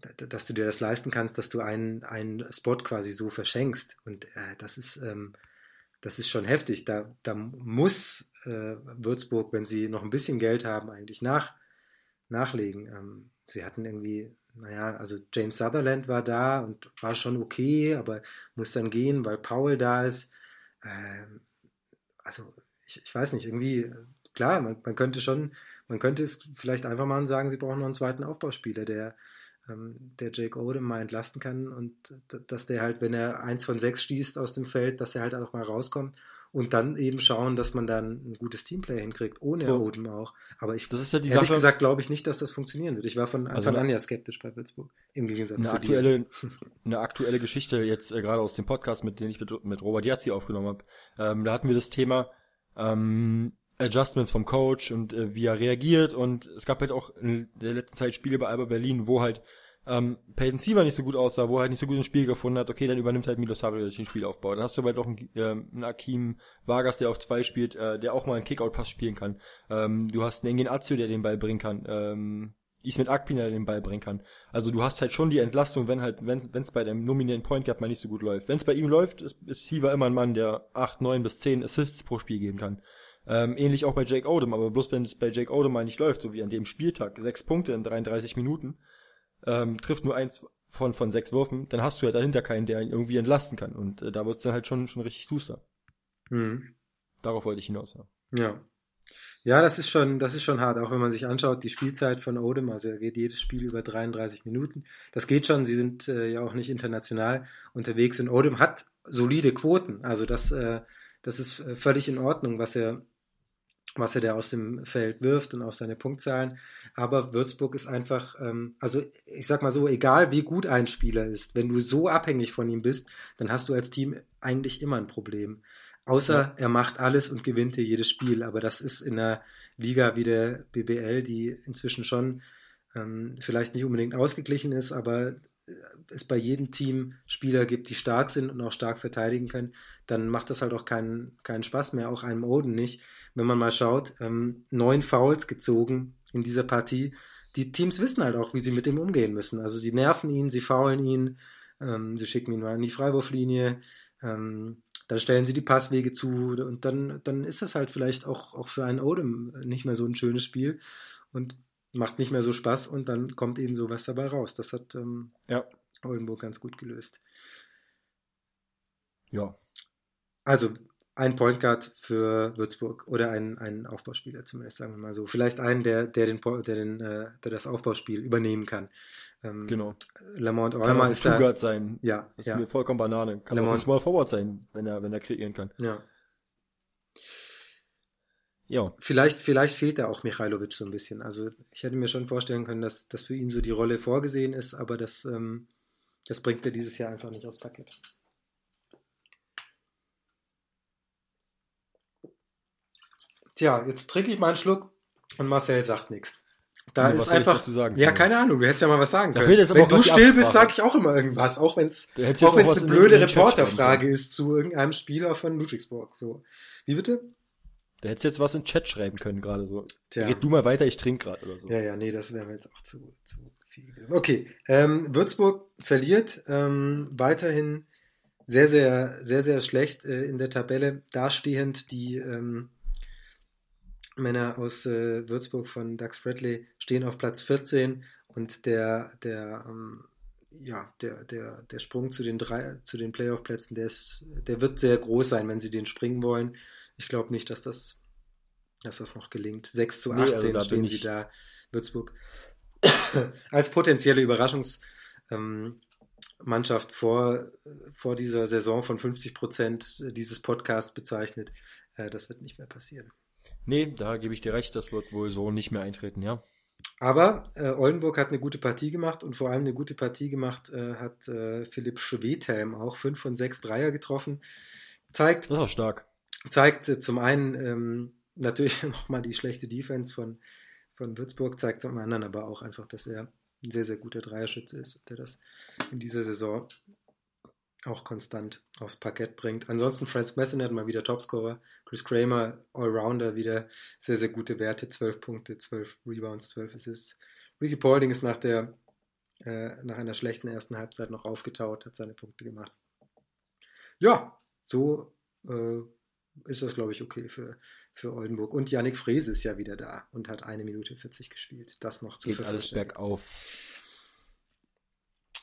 dass du dir das leisten kannst, dass du einen, einen Spot quasi so verschenkst. Und äh, das ist, ähm, das ist schon heftig. Da, da muss äh, Würzburg, wenn sie noch ein bisschen Geld haben, eigentlich nach, nachlegen. Ähm, sie hatten irgendwie, naja, also James Sutherland war da und war schon okay, aber muss dann gehen, weil Paul da ist. Ähm, also ich, ich weiß nicht, irgendwie, klar, man, man könnte schon, man könnte es vielleicht einfach mal sagen, sie brauchen noch einen zweiten Aufbauspieler, der ähm, der Jake Odom mal entlasten kann und dass der halt, wenn er eins von sechs schießt aus dem Feld, dass er halt auch mal rauskommt und dann eben schauen, dass man dann ein gutes Teamplay hinkriegt, ohne so. Odom auch. Aber ich, das ist ja die ehrlich Sache, gesagt, glaube ich nicht, dass das funktionieren wird. Ich war von Anfang also an ja skeptisch bei Würzburg, im Gegensatz eine zu aktuelle, dir. Eine aktuelle Geschichte jetzt äh, gerade aus dem Podcast, mit dem ich mit, mit Robert Jazzi aufgenommen habe. Ähm, da hatten wir das Thema, ähm, Adjustments vom Coach und äh, wie er reagiert und es gab halt auch in der letzten Zeit Spiele bei Alba Berlin, wo halt ähm, Peyton Siever nicht so gut aussah, wo er halt nicht so gut ein Spiel gefunden hat, okay, dann übernimmt halt Milos Havlic den Spielaufbau. Dann hast du halt auch einen, äh, einen Akim Vargas, der auf zwei spielt, äh, der auch mal einen Kickout-Pass spielen kann. Ähm, du hast einen Engin Azio, der den Ball bringen kann. Ähm, Ismet Akpin, der den Ball bringen kann. Also du hast halt schon die Entlastung, wenn halt, wenn es bei dem nominierten Point Guard mal nicht so gut läuft. Wenn es bei ihm läuft, ist, ist Siever immer ein Mann, der acht, neun bis zehn Assists pro Spiel geben kann. Ähm, ähnlich auch bei Jake Odom, aber bloß wenn es bei Jake Odom mal nicht läuft, so wie an dem Spieltag, sechs Punkte in 33 Minuten, ähm, trifft nur eins von, von sechs Würfen, dann hast du ja dahinter keinen, der ihn irgendwie entlasten kann. Und äh, da wird es dann halt schon, schon richtig duster. Mhm. Darauf wollte ich hinaus. Ja. ja. Ja, das ist schon, das ist schon hart, auch wenn man sich anschaut, die Spielzeit von Odem, also er geht jedes Spiel über 33 Minuten. Das geht schon, sie sind äh, ja auch nicht international unterwegs und Odem hat solide Quoten. Also das, äh, das ist äh, völlig in Ordnung, was er, was er da aus dem Feld wirft und auch seine Punktzahlen. Aber Würzburg ist einfach, ähm, also ich sag mal so, egal wie gut ein Spieler ist, wenn du so abhängig von ihm bist, dann hast du als Team eigentlich immer ein Problem. Außer ja. er macht alles und gewinnt dir jedes Spiel. Aber das ist in einer Liga wie der BBL, die inzwischen schon ähm, vielleicht nicht unbedingt ausgeglichen ist, aber es bei jedem Team Spieler gibt, die stark sind und auch stark verteidigen können, dann macht das halt auch keinen, keinen Spaß mehr, auch einem Oden nicht. Wenn man mal schaut, ähm, neun Fouls gezogen in dieser Partie. Die Teams wissen halt auch, wie sie mit ihm umgehen müssen. Also sie nerven ihn, sie faulen ihn, ähm, sie schicken ihn mal in die Freiwurflinie, ähm, dann stellen sie die Passwege zu und dann, dann ist das halt vielleicht auch, auch für einen Odem nicht mehr so ein schönes Spiel und macht nicht mehr so Spaß und dann kommt eben sowas dabei raus. Das hat ähm, ja. Oldenburg ganz gut gelöst. Ja. Also ein Point Guard für Würzburg oder einen, einen Aufbauspieler zumindest, sagen wir mal so. Vielleicht einen, der, der, den, der, den, äh, der das Aufbauspiel übernehmen kann. Ähm, genau. Lamont Orma ist da. sein. Ja. Das ja. ist mir vollkommen Banane. Kann Lamont, auch ein Small Forward sein, wenn er, wenn er kreieren kann. Ja. Ja. Vielleicht, vielleicht fehlt da auch Michailovic so ein bisschen. Also ich hätte mir schon vorstellen können, dass, dass für ihn so die Rolle vorgesehen ist, aber das, ähm, das bringt er dieses Jahr einfach nicht aufs Parkett. Tja, jetzt trinke ich mal einen Schluck und Marcel sagt nichts. Da ja, ist einfach. Sagen, ja, keine Ahnung, du hättest ja mal was sagen können. Wenn du still bist, sage ich auch immer irgendwas, auch wenn es auch wenn es eine blöde Reporterfrage ist zu irgendeinem Spieler von Ludwigsburg. So. Wie bitte? Da hättest jetzt was in Chat schreiben können, gerade so. Tja. Red du mal weiter, ich trinke gerade oder so. Ja, ja, nee, das wäre mir jetzt auch zu, zu viel gewesen. Okay, ähm, Würzburg verliert ähm, weiterhin sehr, sehr, sehr, sehr schlecht äh, in der Tabelle dastehend. Die ähm, Männer aus äh, Würzburg von Dax Bradley stehen auf Platz 14 und der, der, ähm, ja, der, der, der Sprung zu den drei, zu den Playoff-Plätzen, der ist, der wird sehr groß sein, wenn sie den springen wollen. Ich glaube nicht, dass das, dass das noch gelingt. 6 zu 18 nee, also stehen sie da, Würzburg. Als potenzielle Überraschungsmannschaft ähm, vor, vor dieser Saison von 50 Prozent dieses Podcasts bezeichnet. Äh, das wird nicht mehr passieren. Nee, da gebe ich dir recht, das wird wohl so nicht mehr eintreten, ja. Aber äh, Oldenburg hat eine gute Partie gemacht und vor allem eine gute Partie gemacht äh, hat äh, Philipp Schwedhelm auch 5 von 6 Dreier getroffen. Zeigt, das ist auch stark. Zeigt äh, zum einen ähm, natürlich nochmal die schlechte Defense von, von Würzburg, zeigt zum anderen aber auch einfach, dass er ein sehr, sehr guter Dreierschütze ist, der das in dieser Saison auch konstant aufs Parkett bringt. Ansonsten Franz Messenet mal wieder Topscorer. Chris Kramer, Allrounder, wieder sehr, sehr gute Werte. 12 Punkte, 12 Rebounds, 12 Assists. Ricky Paulding ist nach, der, äh, nach einer schlechten ersten Halbzeit noch aufgetaut, hat seine Punkte gemacht. Ja, so äh, ist das, glaube ich, okay für, für Oldenburg. Und Yannick Frese ist ja wieder da und hat eine Minute 40 gespielt. Das noch zu Geht alles bergauf.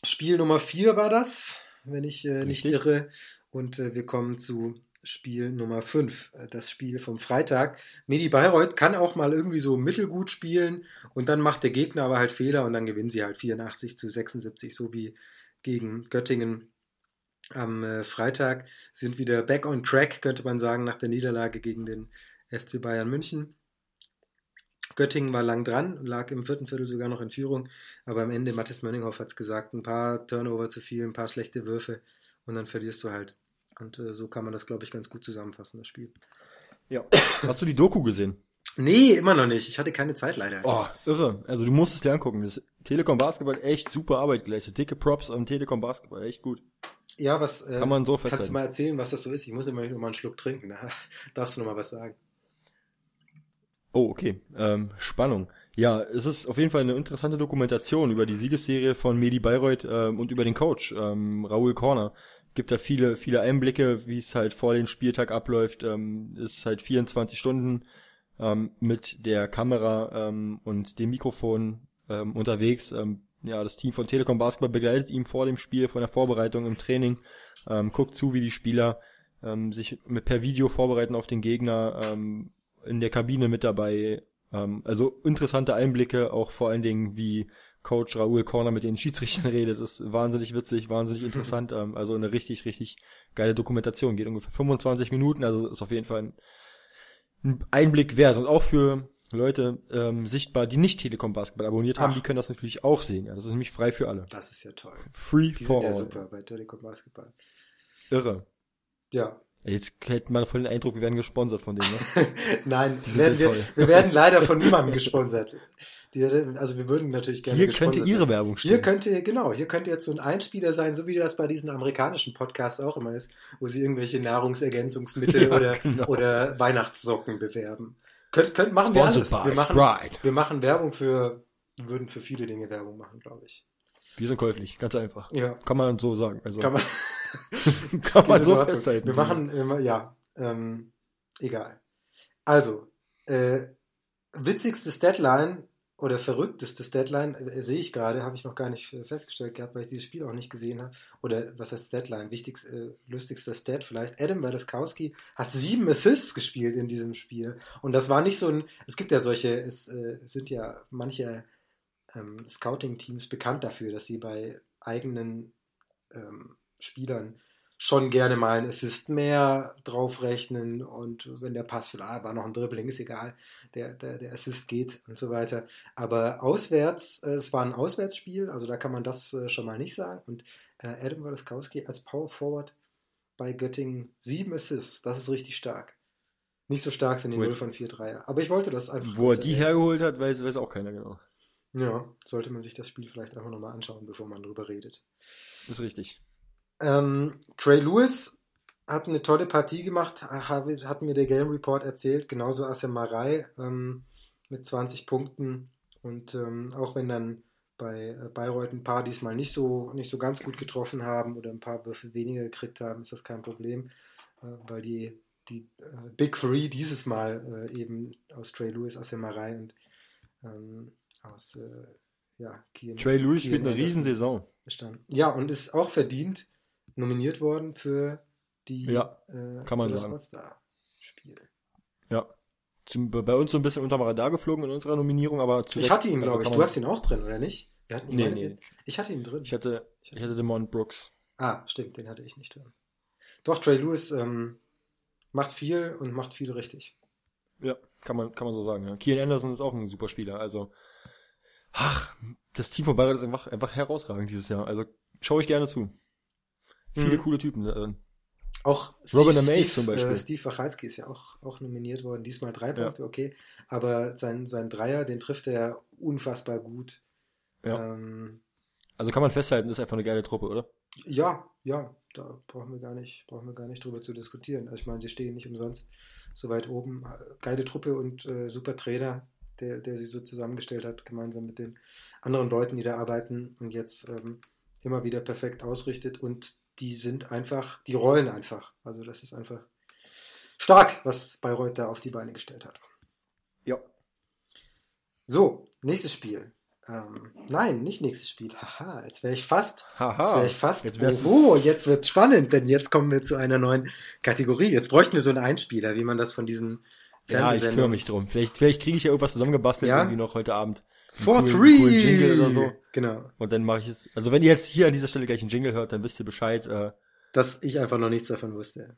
Spiel Nummer 4 war das wenn ich äh, nicht irre. Und äh, wir kommen zu Spiel Nummer 5, äh, das Spiel vom Freitag. Medi Bayreuth kann auch mal irgendwie so mittelgut spielen und dann macht der Gegner aber halt Fehler und dann gewinnen sie halt 84 zu 76, so wie gegen Göttingen am äh, Freitag. Sind wieder back on track, könnte man sagen, nach der Niederlage gegen den FC Bayern München. Göttingen war lang dran, lag im vierten Viertel sogar noch in Führung, aber am Ende, Mathis Mönninghoff hat es gesagt, ein paar Turnover zu viel, ein paar schlechte Würfe und dann verlierst du halt. Und äh, so kann man das, glaube ich, ganz gut zusammenfassen, das Spiel. Ja. Hast du die Doku gesehen? Nee, immer noch nicht. Ich hatte keine Zeit leider. Oh, irre. Also du musst es dir angucken. Das Telekom Basketball echt super Arbeit geleistet. Dicke Props am Telekom Basketball, echt gut. Ja, was äh, kann man so festhalten. Kannst du mal erzählen, was das so ist? Ich muss immer noch mal einen Schluck trinken. Da darfst du noch mal was sagen. Oh, okay. Ähm, Spannung. Ja, es ist auf jeden Fall eine interessante Dokumentation über die Siegesserie von Medi Bayreuth ähm, und über den Coach, ähm, Raoul Korner. Gibt da viele, viele Einblicke, wie es halt vor dem Spieltag abläuft. Ähm, ist halt 24 Stunden ähm, mit der Kamera ähm, und dem Mikrofon ähm, unterwegs. Ähm, ja, das Team von Telekom Basketball begleitet ihn vor dem Spiel, von der Vorbereitung im Training, ähm, guckt zu, wie die Spieler ähm, sich mit per Video vorbereiten auf den Gegner, ähm, in der Kabine mit dabei. Ähm, also interessante Einblicke, auch vor allen Dingen, wie Coach Raoul Corner mit den Schiedsrichtern redet. Es ist wahnsinnig witzig, wahnsinnig interessant. Ähm, also eine richtig, richtig geile Dokumentation. Geht ungefähr 25 Minuten, also ist auf jeden Fall ein, ein Einblick wert. Und auch für Leute ähm, sichtbar, die nicht Telekom Basketball abonniert haben, Ach. die können das natürlich auch sehen. Ja, das ist nämlich frei für alle. Das ist ja toll. Free die for all. Ja super bei Telekom Basketball. Irre. Ja, Jetzt hält man voll den Eindruck, wir werden gesponsert von denen, ne? Nein, werden wir, wir, werden leider von niemandem gesponsert. Die, also wir würden natürlich gerne Hier könnte Ihre Werbung stehen. Hier könnte, genau, hier könnte jetzt so ein Einspieler sein, so wie das bei diesen amerikanischen Podcasts auch immer ist, wo sie irgendwelche Nahrungsergänzungsmittel ja, oder, genau. oder Weihnachtssocken bewerben. Könnt, könnt, machen wir alles. Wir machen, wir machen Werbung für, würden für viele Dinge Werbung machen, glaube ich. Wir sind käuflich, ganz einfach. Ja. Kann man so sagen. Also. Kann man, kann man so festhalten. Wir machen, ja, ähm, egal. Also, äh, witzigste Deadline oder verrücktestes Deadline, äh, sehe ich gerade, habe ich noch gar nicht festgestellt gehabt, weil ich dieses Spiel auch nicht gesehen habe. Oder was heißt Deadline? Wichtigst, äh, lustigster Stat vielleicht. Adam Wadaskowski hat sieben Assists gespielt in diesem Spiel. Und das war nicht so ein, es gibt ja solche, es äh, sind ja manche ähm, Scouting-Teams bekannt dafür, dass sie bei eigenen ähm, Spielern schon gerne mal einen Assist mehr draufrechnen und wenn der Pass für, ah, war noch ein Dribbling, ist egal, der, der, der Assist geht und so weiter. Aber auswärts, äh, es war ein Auswärtsspiel, also da kann man das äh, schon mal nicht sagen. Und äh, Adam Walaskowski als Power Forward bei Göttingen sieben Assists, das ist richtig stark. Nicht so stark sind die 0 von 4 Dreier. Aber ich wollte das einfach. Wo er die hergeholt hat, weiß, weiß auch keiner genau. Ja, sollte man sich das Spiel vielleicht einfach nochmal anschauen, bevor man drüber redet. Das ist richtig. Ähm, Trey Lewis hat eine tolle Partie gemacht, hat mir der Game Report erzählt, genauso Asemarei ähm, mit 20 Punkten. Und ähm, auch wenn dann bei äh, Bayreuth ein paar diesmal nicht so, nicht so ganz gut getroffen haben oder ein paar Würfel weniger gekriegt haben, ist das kein Problem, äh, weil die, die äh, Big Three dieses Mal äh, eben aus Trey Lewis, Asemarei und ähm, aus äh, ja, Kian, Trey Lewis spielt eine Riesensaison. Bestanden. Ja, und ist auch verdient nominiert worden für die ja, äh, kann man sagen. Spiel. Ja. Zum, bei uns so ein bisschen unter Radar geflogen in unserer Nominierung, aber Ich hatte ihn, also glaube ich. Du hast ihn auch drin, oder nicht? Wir hatten ihn nee, nee. Ich hatte ihn drin. Ich hatte, ich hatte Demont Brooks. Ah, stimmt, den hatte ich nicht drin. Doch, Trey Lewis ähm, macht viel und macht viel richtig. Ja, kann man, kann man so sagen. Ja. Kian Anderson ist auch ein super Spieler. Also, ach, das Team von Bayern ist einfach, einfach herausragend dieses Jahr. Also, schaue ich gerne zu. Viele mhm. coole Typen darin. Auch Robin Steve, Mace zum Beispiel. Äh, Steve Wachalski ist ja auch, auch nominiert worden. Diesmal drei Punkte, ja. okay. Aber sein, sein Dreier, den trifft er unfassbar gut. Ja. Ähm, also kann man festhalten, ist einfach eine geile Truppe, oder? Ja, ja. Da brauchen wir gar nicht, brauchen wir gar nicht drüber zu diskutieren. Also ich meine, sie stehen nicht umsonst so weit oben. Geile Truppe und äh, super Trainer, der, der sie so zusammengestellt hat, gemeinsam mit den anderen Leuten, die da arbeiten und jetzt ähm, immer wieder perfekt ausrichtet und die sind einfach, die rollen einfach. Also das ist einfach stark, was Bayreuth da auf die Beine gestellt hat. Ja. So, nächstes Spiel. Ähm, nein, nicht nächstes Spiel. Haha, jetzt wäre ich fast. Haha. Jetzt wäre ich fast. Jetzt oh, jetzt wird's spannend, denn jetzt kommen wir zu einer neuen Kategorie. Jetzt bräuchten wir so einen Einspieler, wie man das von diesen Ja, ich kümmere mich drum. Vielleicht, vielleicht kriege ich ja irgendwas zusammengebastelt ja? irgendwie noch heute Abend. For coolen, three! Coolen Jingle oder so. Genau. Und dann mache ich es. Also wenn ihr jetzt hier an dieser Stelle gleich einen Jingle hört, dann wisst ihr Bescheid. Äh, dass ich einfach noch nichts davon wusste.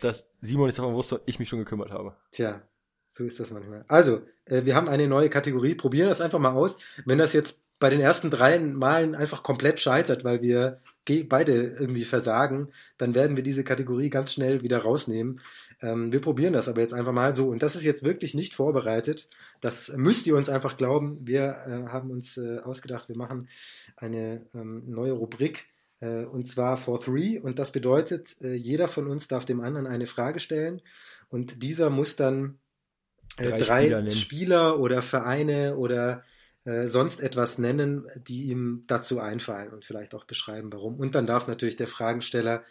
Dass Simon nichts davon wusste und ich mich schon gekümmert habe. Tja, so ist das manchmal. Also, äh, wir haben eine neue Kategorie. Probieren das einfach mal aus. Wenn das jetzt bei den ersten drei Malen einfach komplett scheitert, weil wir beide irgendwie versagen, dann werden wir diese Kategorie ganz schnell wieder rausnehmen. Ähm, wir probieren das aber jetzt einfach mal so. Und das ist jetzt wirklich nicht vorbereitet. Das müsst ihr uns einfach glauben. Wir äh, haben uns äh, ausgedacht, wir machen eine ähm, neue Rubrik. Äh, und zwar for three. Und das bedeutet, äh, jeder von uns darf dem anderen eine Frage stellen. Und dieser muss dann äh, drei, drei Spieler, Spieler, oder Vereine oder äh, sonst etwas nennen, die ihm dazu einfallen und vielleicht auch beschreiben, warum. Und dann darf natürlich der Fragensteller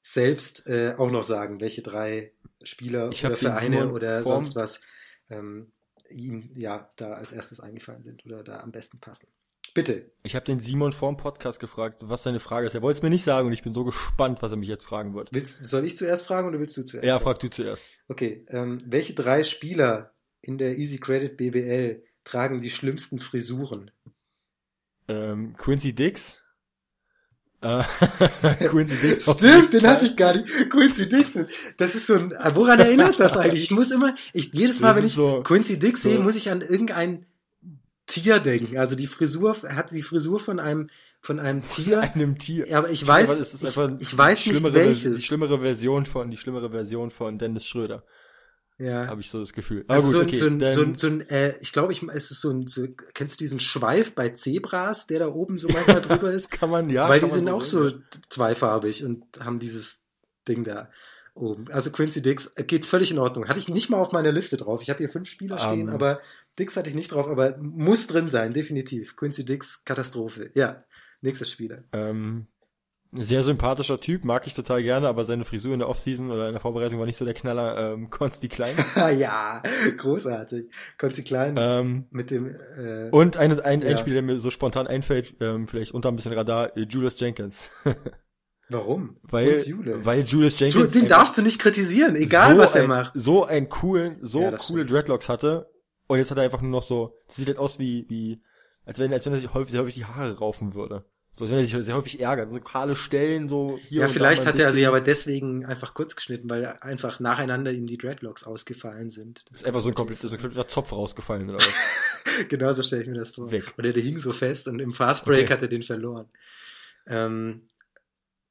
selbst äh, auch noch sagen, welche drei Spieler oder Vereine oder Form. sonst was ähm, ihm ja da als erstes eingefallen sind oder da am besten passen. Bitte. Ich habe den Simon vorm Podcast gefragt, was seine Frage ist. Er wollte es mir nicht sagen und ich bin so gespannt, was er mich jetzt fragen wird. Willst, soll ich zuerst fragen oder willst du zuerst? Ja, frag du zuerst. Okay. Ähm, welche drei Spieler in der Easy Credit BBL tragen die schlimmsten Frisuren? Ähm, Quincy Dix. Äh, Quincy Dixon. Stimmt, den hatte ich gar nicht. Quincy Dixon. Das ist so ein, woran erinnert das eigentlich? Ich muss immer, ich, jedes Mal, das wenn ich so, Quincy Dix so. sehe, muss ich an irgendein Tier denken. Also die Frisur, er hat die Frisur von einem, von einem Tier. einem Tier. Ja, aber ich weiß, ich, ich, weiß nicht welches. Die schlimmere Version von, die schlimmere Version von Dennis Schröder. Ja. Habe ich so das Gefühl. Aber also gut, so, okay, so, so, so ein, äh, ich glaube, ich, es ist so ein, so, kennst du diesen Schweif bei Zebras, der da oben so manchmal drüber ist? kann man, ja. Weil die sind auch so zweifarbig und haben dieses Ding da oben. Also Quincy Dix äh, geht völlig in Ordnung. Hatte ich nicht mal auf meiner Liste drauf. Ich habe hier fünf Spieler stehen, um, aber Dix hatte ich nicht drauf, aber muss drin sein, definitiv. Quincy Dix, Katastrophe. Ja, nächster Spieler. Ähm, Sehr sympathischer Typ, mag ich total gerne, aber seine Frisur in der Offseason oder in der Vorbereitung war nicht so der Knaller. Ähm, Konsti Klein. ja, großartig. Konsti Klein ähm, mit dem. Äh, und ein, ein, ja. ein Spiel, der mir so spontan einfällt, ähm, vielleicht unter ein bisschen Radar, äh, Julius Jenkins. Warum? Weil, weil Julius Jenkins. Den darfst du nicht kritisieren, egal so was er ein, macht. So einen coolen, so Ja, coole stimmt. Dreadlocks hatte. Und jetzt hat er einfach nur noch so, sieht halt aus wie, wie, als wenn, als wenn er sich häufig, häufig die Haare raufen würde. So, wenn er sich sehr häufig ärgert. So kahle Stellen, so hier Ja, vielleicht hat er sie aber deswegen einfach kurz geschnitten, weil einfach nacheinander ihm die Dreadlocks ausgefallen sind. ist einfach so ein kompletter, so ein kompletter Zopf rausgefallen oder was. genau so stelle ich mir das vor. Weg. Oder der hing so fest und im Fastbreak Okay. hat er den verloren. Ähm,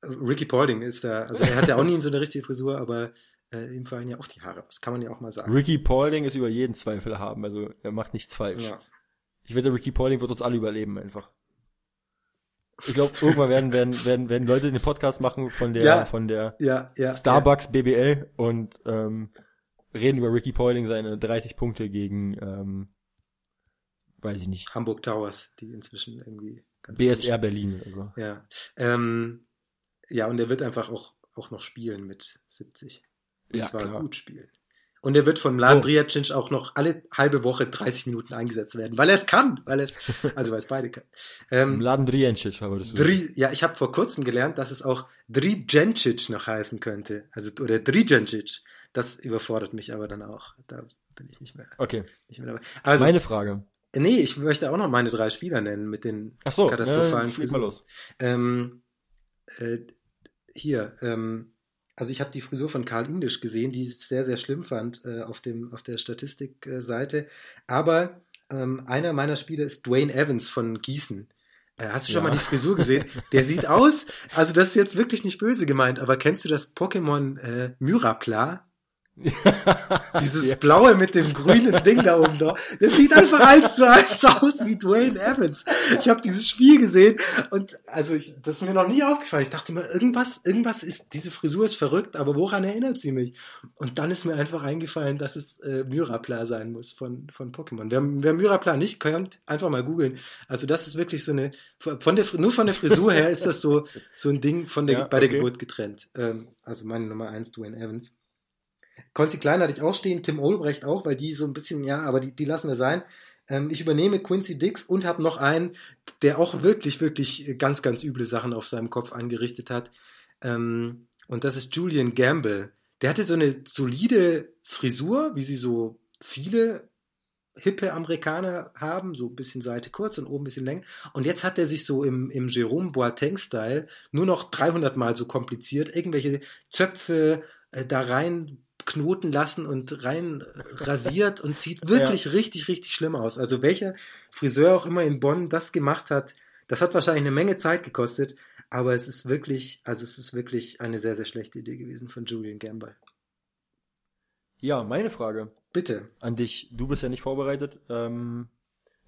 Ricky Paulding ist da, also er hat ja auch nie so eine richtige Frisur, aber äh, ihm fallen ja auch die Haare aus, kann man ja auch mal sagen. Ricky Paulding ist über jeden Zweifel haben, also er macht nichts falsch. Ja. Ich wette, Ricky Paulding wird uns alle überleben einfach. Ich glaube, irgendwann werden, werden, werden, werden Leute den Podcast machen von der, Ja. von der Ja, ja. Starbucks BBL und ähm, reden über Ricky Paulding seine 30 Punkte gegen, ähm, weiß ich nicht. Hamburg Towers, die inzwischen irgendwie ganz BSR Berlin oder so. Ja. Ähm, ja, und er wird einfach auch, auch noch spielen mit 70. Und Ja, zwar klar. gut spielen. Und er wird von Mladen So. Auch noch alle halbe Woche 30 Minuten eingesetzt werden, weil er es kann, weil er es, also weil es beide kann. Ähm, Mladen Drijancic, würdest du sagen. Dri, ja, ich habe vor kurzem gelernt, dass es auch Drijancic noch heißen könnte, also oder Drijancic. Das überfordert mich aber dann auch. Da bin ich nicht mehr, Okay, nicht mehr dabei. Also, meine Frage. nee, ich möchte auch noch meine drei Spieler nennen mit den Ach so, katastrophalen schieß mal los. Ähm, äh, hier, ähm, also ich habe die Frisur von Karl Indisch gesehen, die ich sehr, sehr schlimm fand äh, auf, dem, auf der Statistikseite. Aber ähm, einer meiner Spieler ist Dwayne Evans von Gießen. Äh, hast du schon Ja. mal die Frisur gesehen? Der sieht aus, also das ist jetzt wirklich nicht böse gemeint, aber kennst du das Pokémon äh, Myrapla? Dieses Ja. blaue mit dem grünen Ding da oben drauf. Das sieht einfach eins zu eins aus wie Dwayne Evans. Ich habe dieses Spiel gesehen und also ich, das ist mir noch nie aufgefallen. Ich dachte mir, irgendwas, irgendwas ist, diese Frisur ist verrückt, aber woran erinnert sie mich? Und dann ist mir einfach eingefallen, dass es äh, Myrapla sein muss von, von Pokémon. Wer, wer Myrapla nicht kennt, einfach mal googeln. Also das ist wirklich so eine, von der, nur von der Frisur her ist das so, so ein Ding von der, Ja, bei der okay. Geburt getrennt. Ähm, also meine Nummer eins, Dwayne Evans. Konzi Klein hatte ich auch stehen, Tim Olbrecht auch, weil die so ein bisschen, ja, aber die, die lassen wir sein. Ähm, ich übernehme Quincy Dix und habe noch einen, der auch wirklich, wirklich ganz, ganz üble Sachen auf seinem Kopf angerichtet hat. Ähm, und das ist Julian Gamble. Der hatte so eine solide Frisur, wie sie so viele hippe Amerikaner haben, so ein bisschen Seite kurz und oben ein bisschen länger. Und jetzt hat er sich so im, im Jerome Boateng-Style nur noch 300 Mal so kompliziert, irgendwelche Zöpfe äh, da rein knoten lassen und rein rasiert und sieht wirklich richtig, richtig schlimm aus. Also welcher Friseur auch immer in Bonn das gemacht hat, das hat wahrscheinlich eine Menge Zeit gekostet, aber es ist wirklich, also es ist wirklich eine sehr, sehr schlechte Idee gewesen von Julian Gamble. Ja, meine Frage Bitte. an dich. Du bist ja nicht vorbereitet. Ähm,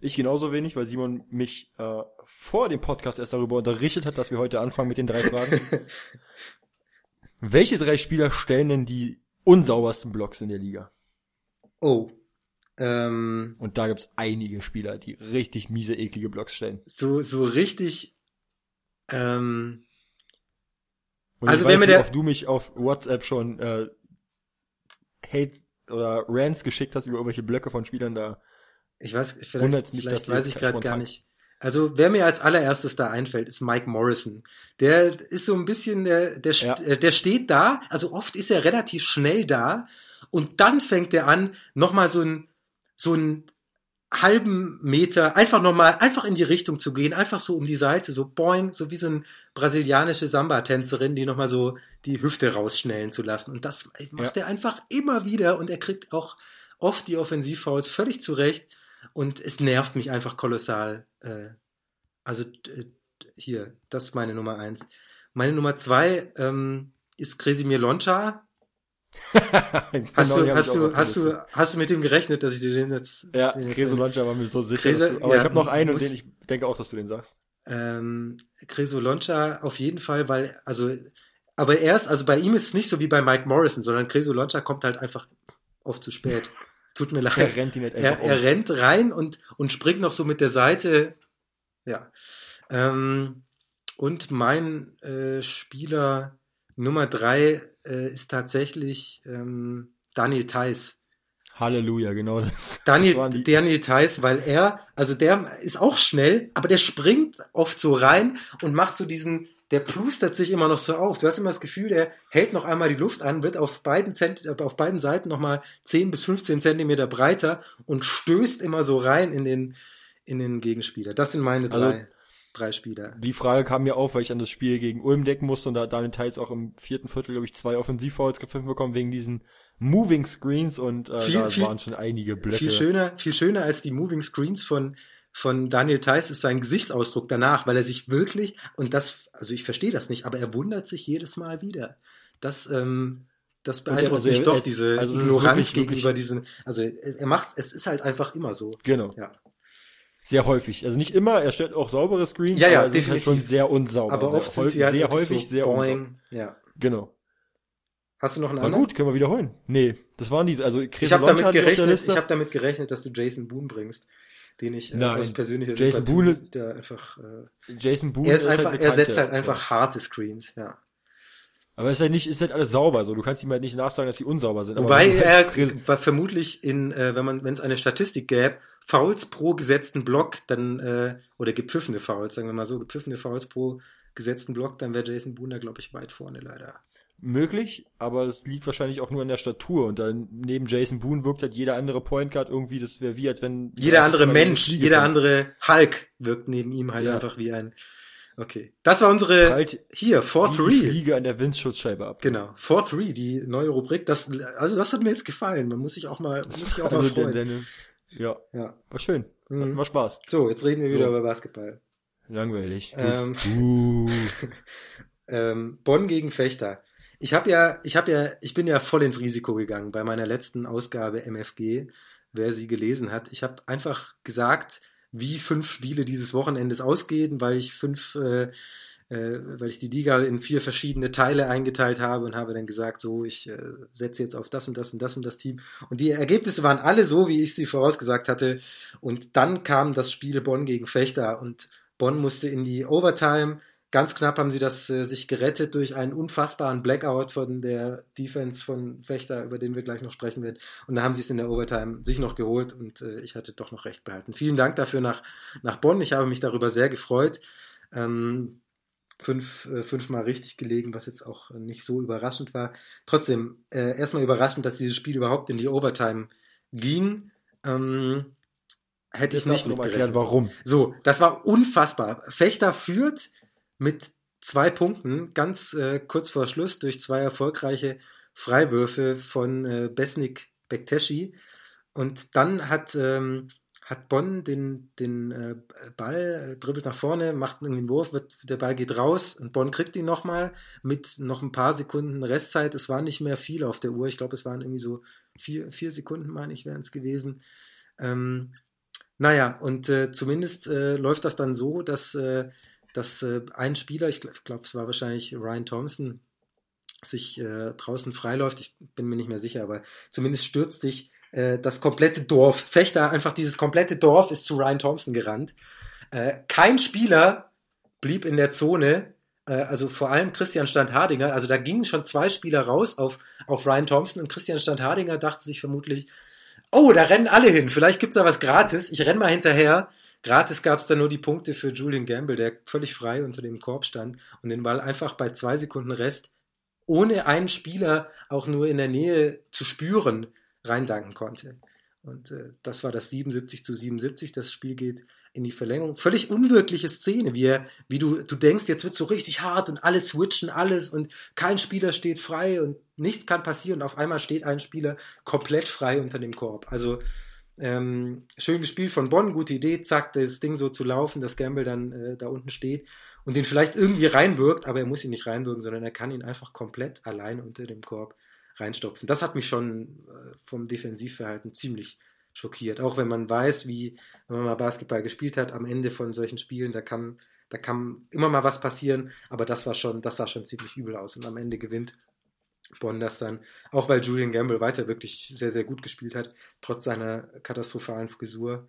ich genauso wenig, weil Simon mich äh, vor dem Podcast erst darüber unterrichtet hat, dass wir heute anfangen mit den drei Fragen. Welche drei Spieler stellen denn die unsaubersten Blocks in der Liga? Oh. Ähm, Und da gibt's einige Spieler, die richtig miese, eklige Blocks stellen. so, so richtig. Ähm, Und Also ich wenn weiß, mir wie der- du mich auf WhatsApp schon äh, Hate oder Rants geschickt hast über irgendwelche Blöcke von Spielern da. ich weiß, vielleicht, Wundert's mich, vielleicht weiß ich gerade gar nicht. Also wer mir als allererstes da einfällt, ist Mike Morrison. Der ist so ein bisschen, der, der, Ja. der steht da, also oft ist er relativ schnell da und dann fängt er an, nochmal so ein, so einen halben Meter, einfach nochmal, einfach in die Richtung zu gehen, einfach so um die Seite, so boing, so wie so eine brasilianische Samba-Tänzerin, die nochmal so die Hüfte rausschnellen zu lassen. Und das macht er einfach immer wieder und er kriegt auch oft die Offensivfouls völlig zurecht und es nervt mich einfach kolossal. Äh, also äh, hier, das ist meine Nummer eins. Meine Nummer zwei ähm, ist Kresimir Loncha. Hast Genau, du, hast du, auf der hast du, hast du mit dem gerechnet, dass ich dir den jetzt. Ja, Kreso? Launcher war mir so sicher. Krese- du, aber ja, ich habe noch einen und muss- den ich denke auch, dass du den sagst. Ähm, Creso Loncha auf jeden Fall, weil, also, aber erst, also bei ihm ist es nicht so wie bei Mike Morrison, sondern Creso Loncha kommt halt einfach oft zu spät. Tut mir leid. Er rennt ihn nicht er, einfach er um. rennt rein und, und springt noch so mit der Seite. Ja. Ähm, und mein äh, Spieler Nummer drei äh, ist tatsächlich ähm, Daniel Theiss. Halleluja, genau das. Daniel, das Daniel Theiss, weil er, also der ist auch schnell, aber der springt oft so rein und macht so diesen, der plustert sich immer noch so auf. Du hast immer das Gefühl, der hält noch einmal die Luft an, wird auf beiden, Zent auf beiden Seiten nochmal 10 bis 15 Zentimeter breiter und stößt immer so rein in den, in den Gegenspieler. Das sind meine also drei. Also, drei Spieler. Die Frage kam mir auf, weil ich an das Spiel gegen Ulm decken musste und da hat Daniel Theiss auch im vierten Viertel, glaube ich, zwei Offensivfouls gefilmt bekommen wegen diesen Moving Screens und äh, viel, da viel, waren schon einige Blöcke. Viel schöner, viel schöner als die Moving Screens von von Daniel Theiss ist sein Gesichtsausdruck danach, weil er sich wirklich und das, also ich verstehe das nicht, aber er wundert sich jedes Mal wieder. Das ähm, das beeindruckt also mich doch, diese also Ignoranz wirklich, gegenüber wirklich diesen, also er macht, es ist halt einfach immer so. Genau. Ja. Sehr häufig. Also nicht immer, er stellt auch saubere Screens, ja, ja, aber es ist halt schon sehr unsauber. Aber oft sehr, sind sie halt sehr häufig, so sehr unsauber. Ja. Genau. Hast du noch einen War anderen? gut, können wir wiederholen. Nee, das waren die, also Chris Ich habe damit gerechnet, ich habe damit gerechnet, dass du Jason Boone bringst, den ich äh, aus persönlicher Jason Boone, der einfach äh, Jason Boone er ist, ist einfach, halt er setzt halt einfach harte Screens, ja. Aber es ist halt nicht, ist halt alles sauber, so. Du kannst ihm halt nicht nachsagen, dass sie unsauber sind. Wobei er war vermutlich in, äh, wenn man, wenn es eine Statistik gäbe, Fouls pro gesetzten Block, dann, äh, oder gepfiffene Fouls, sagen wir mal so, gepfiffene Fouls pro gesetzten Block, dann wäre Jason Boone da, glaube ich, weit vorne leider. Möglich, aber es liegt wahrscheinlich auch nur an der Statur. Und dann neben Jason Boone wirkt halt jeder andere Point Guard irgendwie, das wäre wie, als wenn. Jeder andere Mensch, jeder andere Hulk wirkt neben ihm halt ja. einfach wie ein Okay. Das war unsere halt hier 4-3. Fliege an der Windschutzscheibe ab. Genau. 4-3, die neue Rubrik. Das, also das hat mir jetzt gefallen. Man muss sich auch mal, muss sich auch also mal freuen. Denn, denn, ja. ja. War schön. Mhm. War Spaß. So, jetzt reden wir wieder so. über Basketball. Langweilig. Ähm, uh. ähm, Bonn gegen Fechter. Ich habe ja, ich habe ja, ich bin ja voll ins Risiko gegangen bei meiner letzten Ausgabe MFG. Wer sie gelesen hat, ich habe einfach gesagt, wie fünf Spiele dieses Wochenendes ausgehen, weil ich fünf, äh, äh, weil ich die Liga in vier verschiedene Teile eingeteilt habe und habe dann gesagt, so, ich äh, setze jetzt auf das und das und das und das Team. Und die Ergebnisse waren alle so, wie ich sie vorausgesagt hatte. Und dann kam das Spiel Bonn gegen Fechter und Bonn musste in die Overtime Ganz knapp haben sie das äh, sich gerettet durch einen unfassbaren Blackout von der Defense von Fechter, über den wir gleich noch sprechen werden. Und da haben sie es in der Overtime sich noch geholt und äh, ich hatte doch noch recht behalten. Vielen Dank dafür nach, nach Bonn. Ich habe mich darüber sehr gefreut. Ähm, fünf, äh, fünfmal richtig gelegen, was jetzt auch nicht so überraschend war. Trotzdem, äh, erstmal überraschend, dass dieses Spiel überhaupt in die Overtime ging. Ähm, hätte ich nicht mitgerechnet. warum. So, das war unfassbar. Fechter führt mit zwei Punkten, ganz äh, kurz vor Schluss, durch zwei erfolgreiche Freiwürfe von äh, Besnik Bekteshi. Und dann hat, ähm, hat Bonn den, den äh, Ball, äh, dribbelt nach vorne, macht einen Wurf, wird, der Ball geht raus und Bonn kriegt ihn nochmal mit noch ein paar Sekunden Restzeit. Es war nicht mehr viel auf der Uhr. Ich glaube, es waren irgendwie so vier, vier Sekunden, meine ich, wären es gewesen. Ähm, naja, und äh, zumindest äh, läuft das dann so, dass äh, dass äh, ein Spieler, ich glaube, glaub, es war wahrscheinlich Ryan Thompson, sich äh, draußen freiläuft. Ich bin mir nicht mehr sicher, aber zumindest stürzt sich äh, das komplette Dorf. Fechter, einfach dieses komplette Dorf ist zu Ryan Thompson gerannt. Äh, kein Spieler blieb in der Zone. Äh, also vor allem Christian Standhardinger. Also da gingen schon zwei Spieler raus auf, auf Ryan Thompson und Christian Standhardinger dachte sich vermutlich, oh, da rennen alle hin. Vielleicht gibt's da was gratis. Ich renn mal hinterher. Gratis gab es dann nur die Punkte für Julian Gamble, der völlig frei unter dem Korb stand und den Ball einfach bei zwei Sekunden Rest, ohne einen Spieler auch nur in der Nähe zu spüren, reindanken konnte. Und äh, das war das 77 zu 77. Das Spiel geht in die Verlängerung. Völlig unwirkliche Szene, wie, er, wie du, du denkst, jetzt wird so richtig hart und alle switchen alles und kein Spieler steht frei und nichts kann passieren. Auf einmal steht ein Spieler komplett frei unter dem Korb. Also ähm, schön gespielt von Bonn, gute Idee, zack, das Ding so zu laufen, dass Gamble dann äh, da unten steht und den vielleicht irgendwie reinwirkt, aber er muss ihn nicht reinwirken, sondern er kann ihn einfach komplett allein unter dem Korb reinstopfen. Das hat mich schon äh, vom Defensivverhalten ziemlich schockiert. Auch wenn man weiß, wie, wenn man mal Basketball gespielt hat, am Ende von solchen Spielen, da kann, da kann immer mal was passieren, aber das war schon, das sah schon ziemlich übel aus und am Ende gewinnt Bonn das dann, auch weil Julian Gamble weiter wirklich sehr, sehr gut gespielt hat, trotz seiner katastrophalen Frisur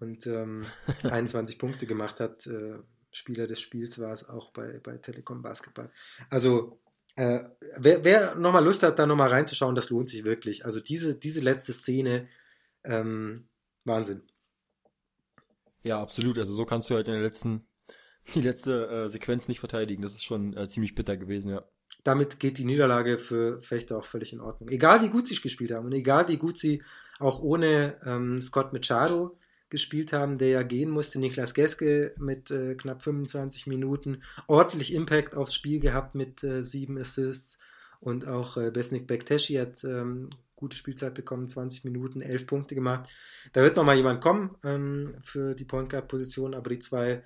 und ähm, 21 Punkte gemacht hat, äh, Spieler des Spiels war es auch bei, bei Telekom Basketball. Also äh, wer, wer nochmal Lust hat, da nochmal reinzuschauen, das lohnt sich wirklich. Also diese, diese letzte Szene, ähm, Wahnsinn. Ja, absolut. Also so kannst du halt in der letzten, die letzte äh, Sequenz nicht verteidigen. Das ist schon äh, ziemlich bitter gewesen, ja. Damit geht die Niederlage für Fechter auch völlig in Ordnung. Egal wie gut sie gespielt haben und egal wie gut sie auch ohne ähm, Scott Machado gespielt haben, der ja gehen musste. Niklas Geske mit äh, knapp 25 Minuten. Ordentlich Impact aufs Spiel gehabt mit äh, sieben Assists. Und auch äh, Besnik Bekteshi hat ähm, gute Spielzeit bekommen, 20 Minuten, 11 Punkte gemacht. Da wird nochmal jemand kommen ähm, für die Point Guard Position, aber die zwei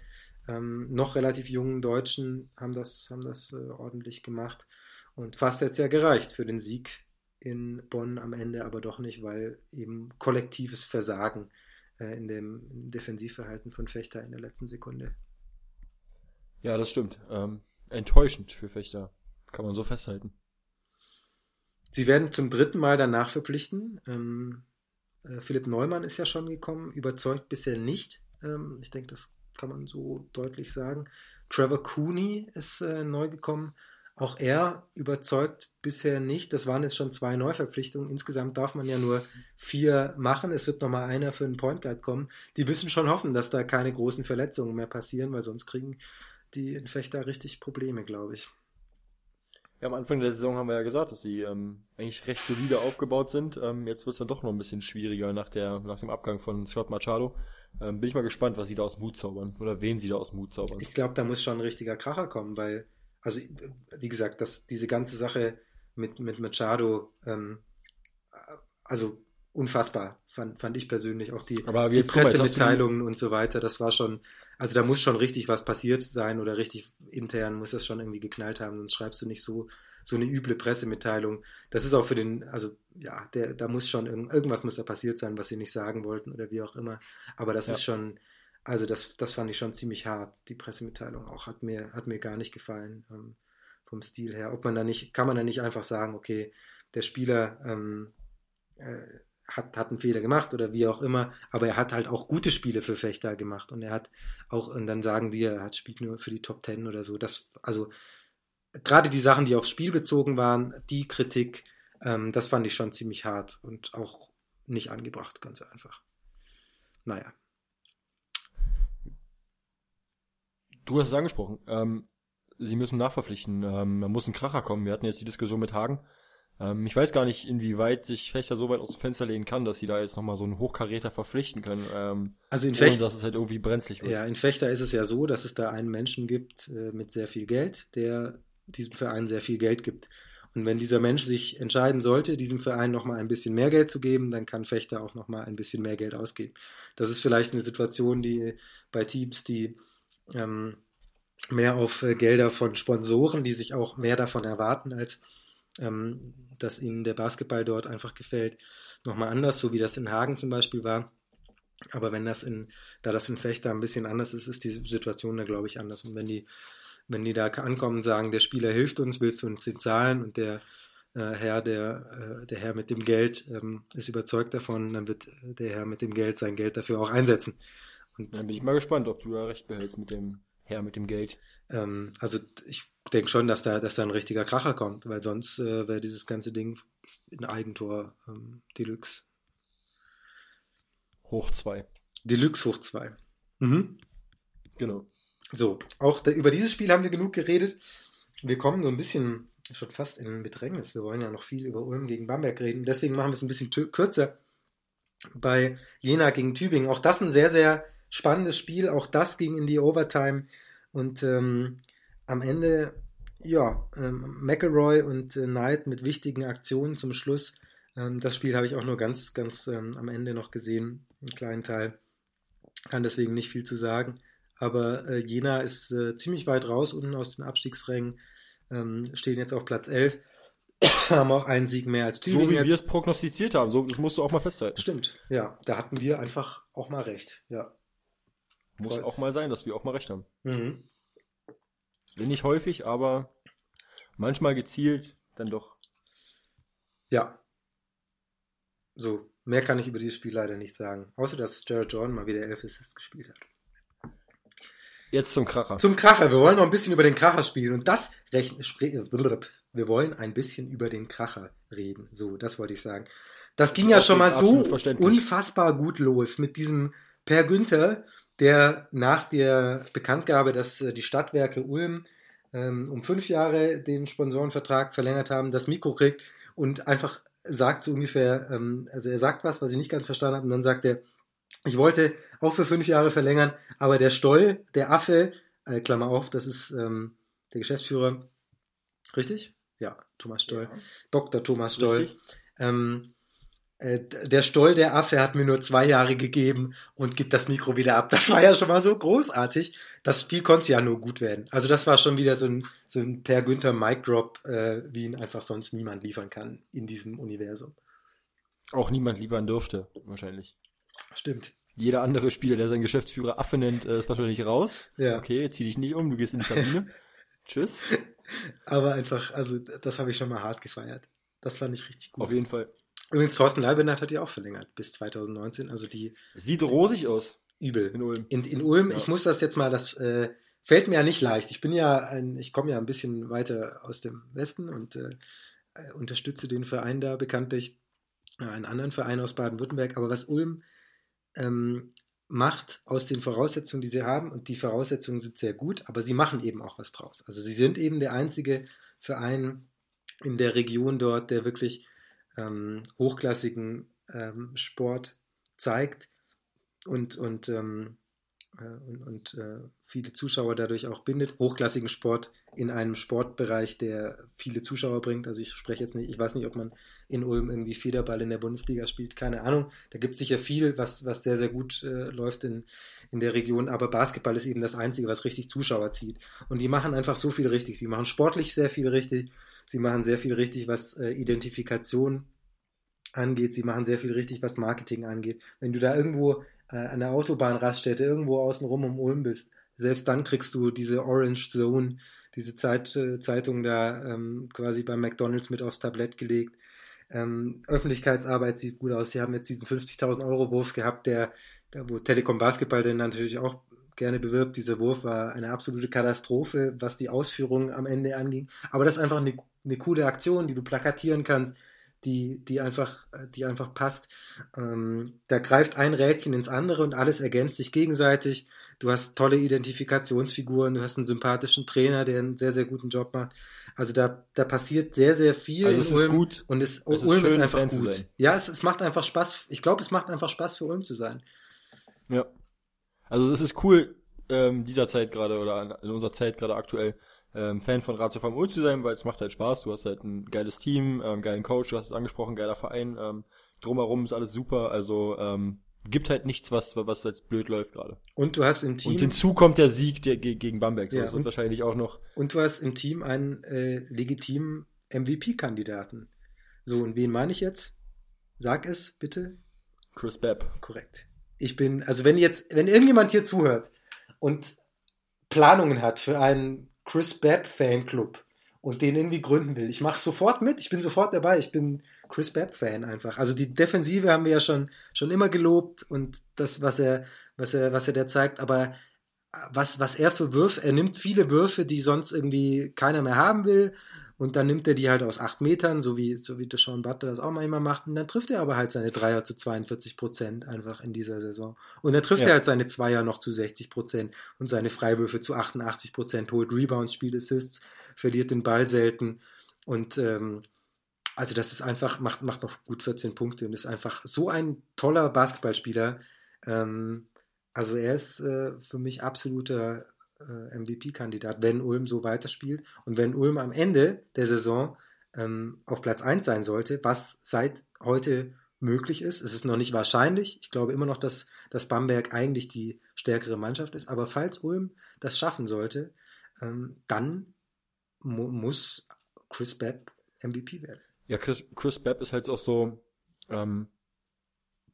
ähm, noch relativ jungen Deutschen haben das, haben das äh, ordentlich gemacht. Und fast jetzt ja gereicht für den Sieg in Bonn am Ende, aber doch nicht, weil eben kollektives Versagen äh, in dem Defensivverhalten von Fechter in der letzten Sekunde. Ja, das stimmt. Ähm, enttäuschend für Fechter. Kann man so festhalten. Sie werden zum dritten Mal danach verpflichten. Ähm, äh, Philipp Neumann ist ja schon gekommen, überzeugt bisher nicht. Ähm, ich denke, das kann man so deutlich sagen. Trevor Cooney ist äh, neu gekommen. Auch er überzeugt bisher nicht. Das waren jetzt schon zwei Neuverpflichtungen. Insgesamt darf man ja nur vier machen. Es wird nochmal einer für einen Point Guard kommen. Die müssen schon hoffen, dass da keine großen Verletzungen mehr passieren, weil sonst kriegen die Infechter richtig Probleme, glaube ich. Ja, am Anfang der Saison haben wir ja gesagt, dass sie ähm, eigentlich recht solide aufgebaut sind. Ähm, jetzt wird es dann doch noch ein bisschen schwieriger nach, der, nach dem Abgang von Scott Machado. Ähm, bin ich mal gespannt, was sie da aus dem Hut zaubern oder wen sie da aus dem Hut zaubern. Ich glaube, da muss schon ein richtiger Kracher kommen, weil also wie gesagt, dass diese ganze Sache mit, mit Machado, ähm, also unfassbar, fand, fand ich persönlich auch die, Aber die Pressemitteilungen und so weiter, das war schon, also da muss schon richtig was passiert sein oder richtig intern muss das schon irgendwie geknallt haben, sonst schreibst du nicht so, so eine üble Pressemitteilung. Das ist auch für den, also ja, der, da muss schon irgendwas muss da passiert sein, was sie nicht sagen wollten oder wie auch immer. Aber das ja. ist schon, also das, das fand ich schon ziemlich hart, die Pressemitteilung auch. Hat mir, hat mir gar nicht gefallen ähm, vom Stil her. Ob man da nicht, kann man da nicht einfach sagen, okay, der Spieler ähm, äh, hat, hat einen Fehler gemacht oder wie auch immer, aber er hat halt auch gute Spiele für Fechter gemacht und er hat auch, und dann sagen die, er hat spielt nur für die Top Ten oder so. Das, also gerade die Sachen, die aufs Spiel bezogen waren, die Kritik, ähm, das fand ich schon ziemlich hart und auch nicht angebracht, ganz einfach. Naja. Du hast es angesprochen. Ähm, sie müssen nachverpflichten. Ähm, man muss ein Kracher kommen. Wir hatten jetzt die Diskussion mit Hagen. Ähm, ich weiß gar nicht, inwieweit sich Fechter so weit aus dem Fenster lehnen kann, dass sie da jetzt nochmal so einen Hochkaräter verpflichten können. Ähm, also in Fechter, dass es halt irgendwie brenzlig wird. Ja, in Fechter ist es ja so, dass es da einen Menschen gibt äh, mit sehr viel Geld, der diesem Verein sehr viel Geld gibt. Und wenn dieser Mensch sich entscheiden sollte, diesem Verein nochmal ein bisschen mehr Geld zu geben, dann kann Fechter auch nochmal ein bisschen mehr Geld ausgeben. Das ist vielleicht eine Situation, die bei Teams, die ähm, mehr auf äh, Gelder von Sponsoren, die sich auch mehr davon erwarten, als ähm, dass ihnen der Basketball dort einfach gefällt, nochmal anders, so wie das in Hagen zum Beispiel war. Aber wenn das in, da das in Fechter ein bisschen anders ist, ist die Situation da, glaube ich, anders. Und wenn die, wenn die da ankommen und sagen, der Spieler hilft uns, willst du uns den zahlen und der äh, Herr, der, äh, der Herr mit dem Geld ähm, ist überzeugt davon, dann wird der Herr mit dem Geld sein Geld dafür auch einsetzen. Und dann bin ich mal gespannt, ob du da recht behältst mit dem her mit dem Geld. Ähm, also ich denke schon, dass da, dass da ein richtiger Kracher kommt, weil sonst äh, wäre dieses ganze Ding ein Eigentor ähm, Deluxe. Hoch 2. Deluxe hoch 2. Mhm. Genau. So, auch da, über dieses Spiel haben wir genug geredet. Wir kommen so ein bisschen schon fast in Bedrängnis. Wir wollen ja noch viel über Ulm gegen Bamberg reden. Deswegen machen wir es ein bisschen kürzer. Bei Jena gegen Tübingen. Auch das ein sehr, sehr spannendes Spiel. Auch das ging in die Overtime. Und ähm, am Ende, ja, ähm, McElroy und äh, Knight mit wichtigen Aktionen zum Schluss. Ähm, das Spiel habe ich auch nur ganz, ganz ähm, am Ende noch gesehen, einen kleinen Teil. Kann deswegen nicht viel zu sagen. Aber äh, Jena ist äh, ziemlich weit raus unten aus den Abstiegsrängen, ähm, stehen jetzt auf Platz 11 haben auch einen Sieg mehr als Tübingen. So wie wir es prognostiziert haben, so, das musst du auch mal festhalten. Stimmt, ja, da hatten wir einfach auch mal recht, ja. Muss Voll. auch mal sein, dass wir auch mal recht haben. Mhm. Nicht häufig, aber manchmal gezielt dann doch. Ja. So, mehr kann ich über dieses Spiel leider nicht sagen. Außer, dass Jared Jordan mal wieder elf Assists gespielt hat. Jetzt zum Kracher. Zum Kracher. Wir wollen noch ein bisschen über den Kracher spielen und das rechnen. Wir wollen ein bisschen über den Kracher reden. So, das wollte ich sagen. Das ging ja schon mal so unfassbar gut los mit diesem Per Günther, der nach der Bekanntgabe, dass äh, die Stadtwerke Ulm ähm, um fünf Jahre den Sponsorenvertrag verlängert haben, das Mikro kriegt und einfach sagt so ungefähr, ähm, also er sagt was, was ich nicht ganz verstanden habe, und dann sagt er, ich wollte auch für fünf Jahre verlängern, aber der Stoll, der Affe, äh, Klammer auf, das ist ähm, der Geschäftsführer, richtig? Ja, Thomas Stoll, ja. Dr. Thomas Stoll. Ähm, äh, der Stoll, der Affe, hat mir nur zwei Jahre gegeben und gibt das Mikro wieder ab. Das war ja schon mal so großartig. Das Spiel konnte ja nur gut werden. Also das war schon wieder so ein, so ein Per Günther Mic Drop, äh, wie ihn einfach sonst niemand liefern kann in diesem Universum. Auch niemand liefern dürfte, wahrscheinlich. Stimmt. Jeder andere Spieler, der seinen Geschäftsführer Affe nennt, äh, ist wahrscheinlich raus. Ja. Okay, zieh dich nicht um, du gehst in die Kabine. Tschüss. Aber einfach, also das habe ich schon mal hart gefeiert. Das fand ich richtig gut. Auf jeden Fall. Übrigens, Thorsten Leibenhardt hat ja auch verlängert bis 2019. Also die. Sieht rosig aus. Übel. In Ulm. In, in Ulm, ja. ich muss das jetzt mal, das äh, fällt mir ja nicht leicht. Ich bin ja ein, ich komme ja ein bisschen weiter aus dem Westen und äh, unterstütze den Verein da bekanntlich, äh, einen anderen Verein aus Baden-Württemberg. Aber was Ulm ähm, macht aus den Voraussetzungen, die sie haben, und die Voraussetzungen sind sehr gut, aber sie machen eben auch was draus. Also sie sind eben der einzige Verein in der Region dort, der wirklich ähm, hochklassigen ähm, Sport zeigt und, und, ähm, äh, und, und äh, viele Zuschauer dadurch auch bindet. Hochklassigen Sport in einem Sportbereich, der viele Zuschauer bringt. Also ich spreche jetzt nicht, ich weiß nicht, ob man in Ulm irgendwie Federball in der Bundesliga spielt, keine Ahnung. Da gibt es sicher viel, was, was sehr, sehr gut äh, läuft in, in der Region, aber Basketball ist eben das Einzige, was richtig Zuschauer zieht. Und die machen einfach so viel richtig. Die machen sportlich sehr viel richtig Sie machen sehr viel richtig, was äh, Identifikation angeht. Sie machen sehr viel richtig, was Marketing angeht. Wenn du da irgendwo äh, an der Autobahnraststätte irgendwo außenrum um Ulm bist, selbst dann kriegst du diese Orange Zone, diese Zeit, äh, Zeitung da ähm, quasi beim McDonalds mit aufs Tablett gelegt. Ähm, Öffentlichkeitsarbeit sieht gut aus. Sie haben jetzt diesen 50.000 Euro Wurf gehabt, der, der wo Telekom Basketball denn natürlich auch gerne bewirbt. Dieser Wurf war eine absolute Katastrophe, was die Ausführung am Ende anging. Aber das ist einfach eine eine coole Aktion, die du plakatieren kannst, die, die, einfach, die einfach passt. Ähm, da greift ein Rädchen ins andere und alles ergänzt sich gegenseitig. Du hast tolle Identifikationsfiguren, du hast einen sympathischen Trainer, der einen sehr, sehr guten Job macht. Also da, da passiert sehr, sehr viel. Also es ist gut. Und es, es Ulm ist, ist einfach gut. Ja, es, es macht einfach Spaß. Ich glaube, es macht einfach Spaß für Ulm zu sein. Ja. Also es ist cool, ähm, dieser Zeit gerade oder in unserer Zeit gerade aktuell ähm, Fan von Ratio vom Ult zu sein, weil es macht halt Spaß. Du hast halt ein geiles Team, ähm, geilen Coach, du hast es angesprochen, geiler Verein. Ähm, drumherum ist alles super. Also ähm, gibt halt nichts, was was jetzt blöd läuft gerade. Und du hast im Team und hinzu kommt der Sieg der, gegen Bamberg. So, ja, und wahrscheinlich auch noch. Und du hast im Team einen äh, legitimen MVP-Kandidaten. So und wen meine ich jetzt? Sag es bitte. Chris Bepp. Korrekt. Ich bin also wenn jetzt wenn irgendjemand hier zuhört und Planungen hat für einen Chris Babb Fanclub und den irgendwie gründen will. Ich mache sofort mit, ich bin sofort dabei, ich bin Chris Babb Fan einfach. Also die Defensive haben wir ja schon, schon immer gelobt und das, was er, was er, was er da zeigt, aber was, was er für Würfe, er nimmt viele Würfe, die sonst irgendwie keiner mehr haben will und dann nimmt er die halt aus acht Metern, so wie, so wie Deshaun Butler das auch manchmal macht. Und dann trifft er aber halt seine Dreier zu 42 Prozent einfach in dieser Saison. Und dann trifft ja. er halt seine Zweier noch zu 60 Prozent und seine Freiwürfe zu 88 Prozent, holt Rebounds, spielt Assists, verliert den Ball selten. Und ähm, also das ist einfach, macht, macht noch gut 14 Punkte und ist einfach so ein toller Basketballspieler. Ähm, also er ist äh, für mich absoluter äh, MVP-Kandidat, wenn Ulm so weiterspielt. Und wenn Ulm am Ende der Saison ähm, auf Platz 1 sein sollte, was seit heute möglich ist, es ist noch nicht wahrscheinlich. Ich glaube immer noch, dass, dass Bamberg eigentlich die stärkere Mannschaft ist. Aber falls Ulm das schaffen sollte, ähm, dann mu muss Chris Bepp MVP werden. Ja, Chris, Chris Bepp ist halt auch so, ähm,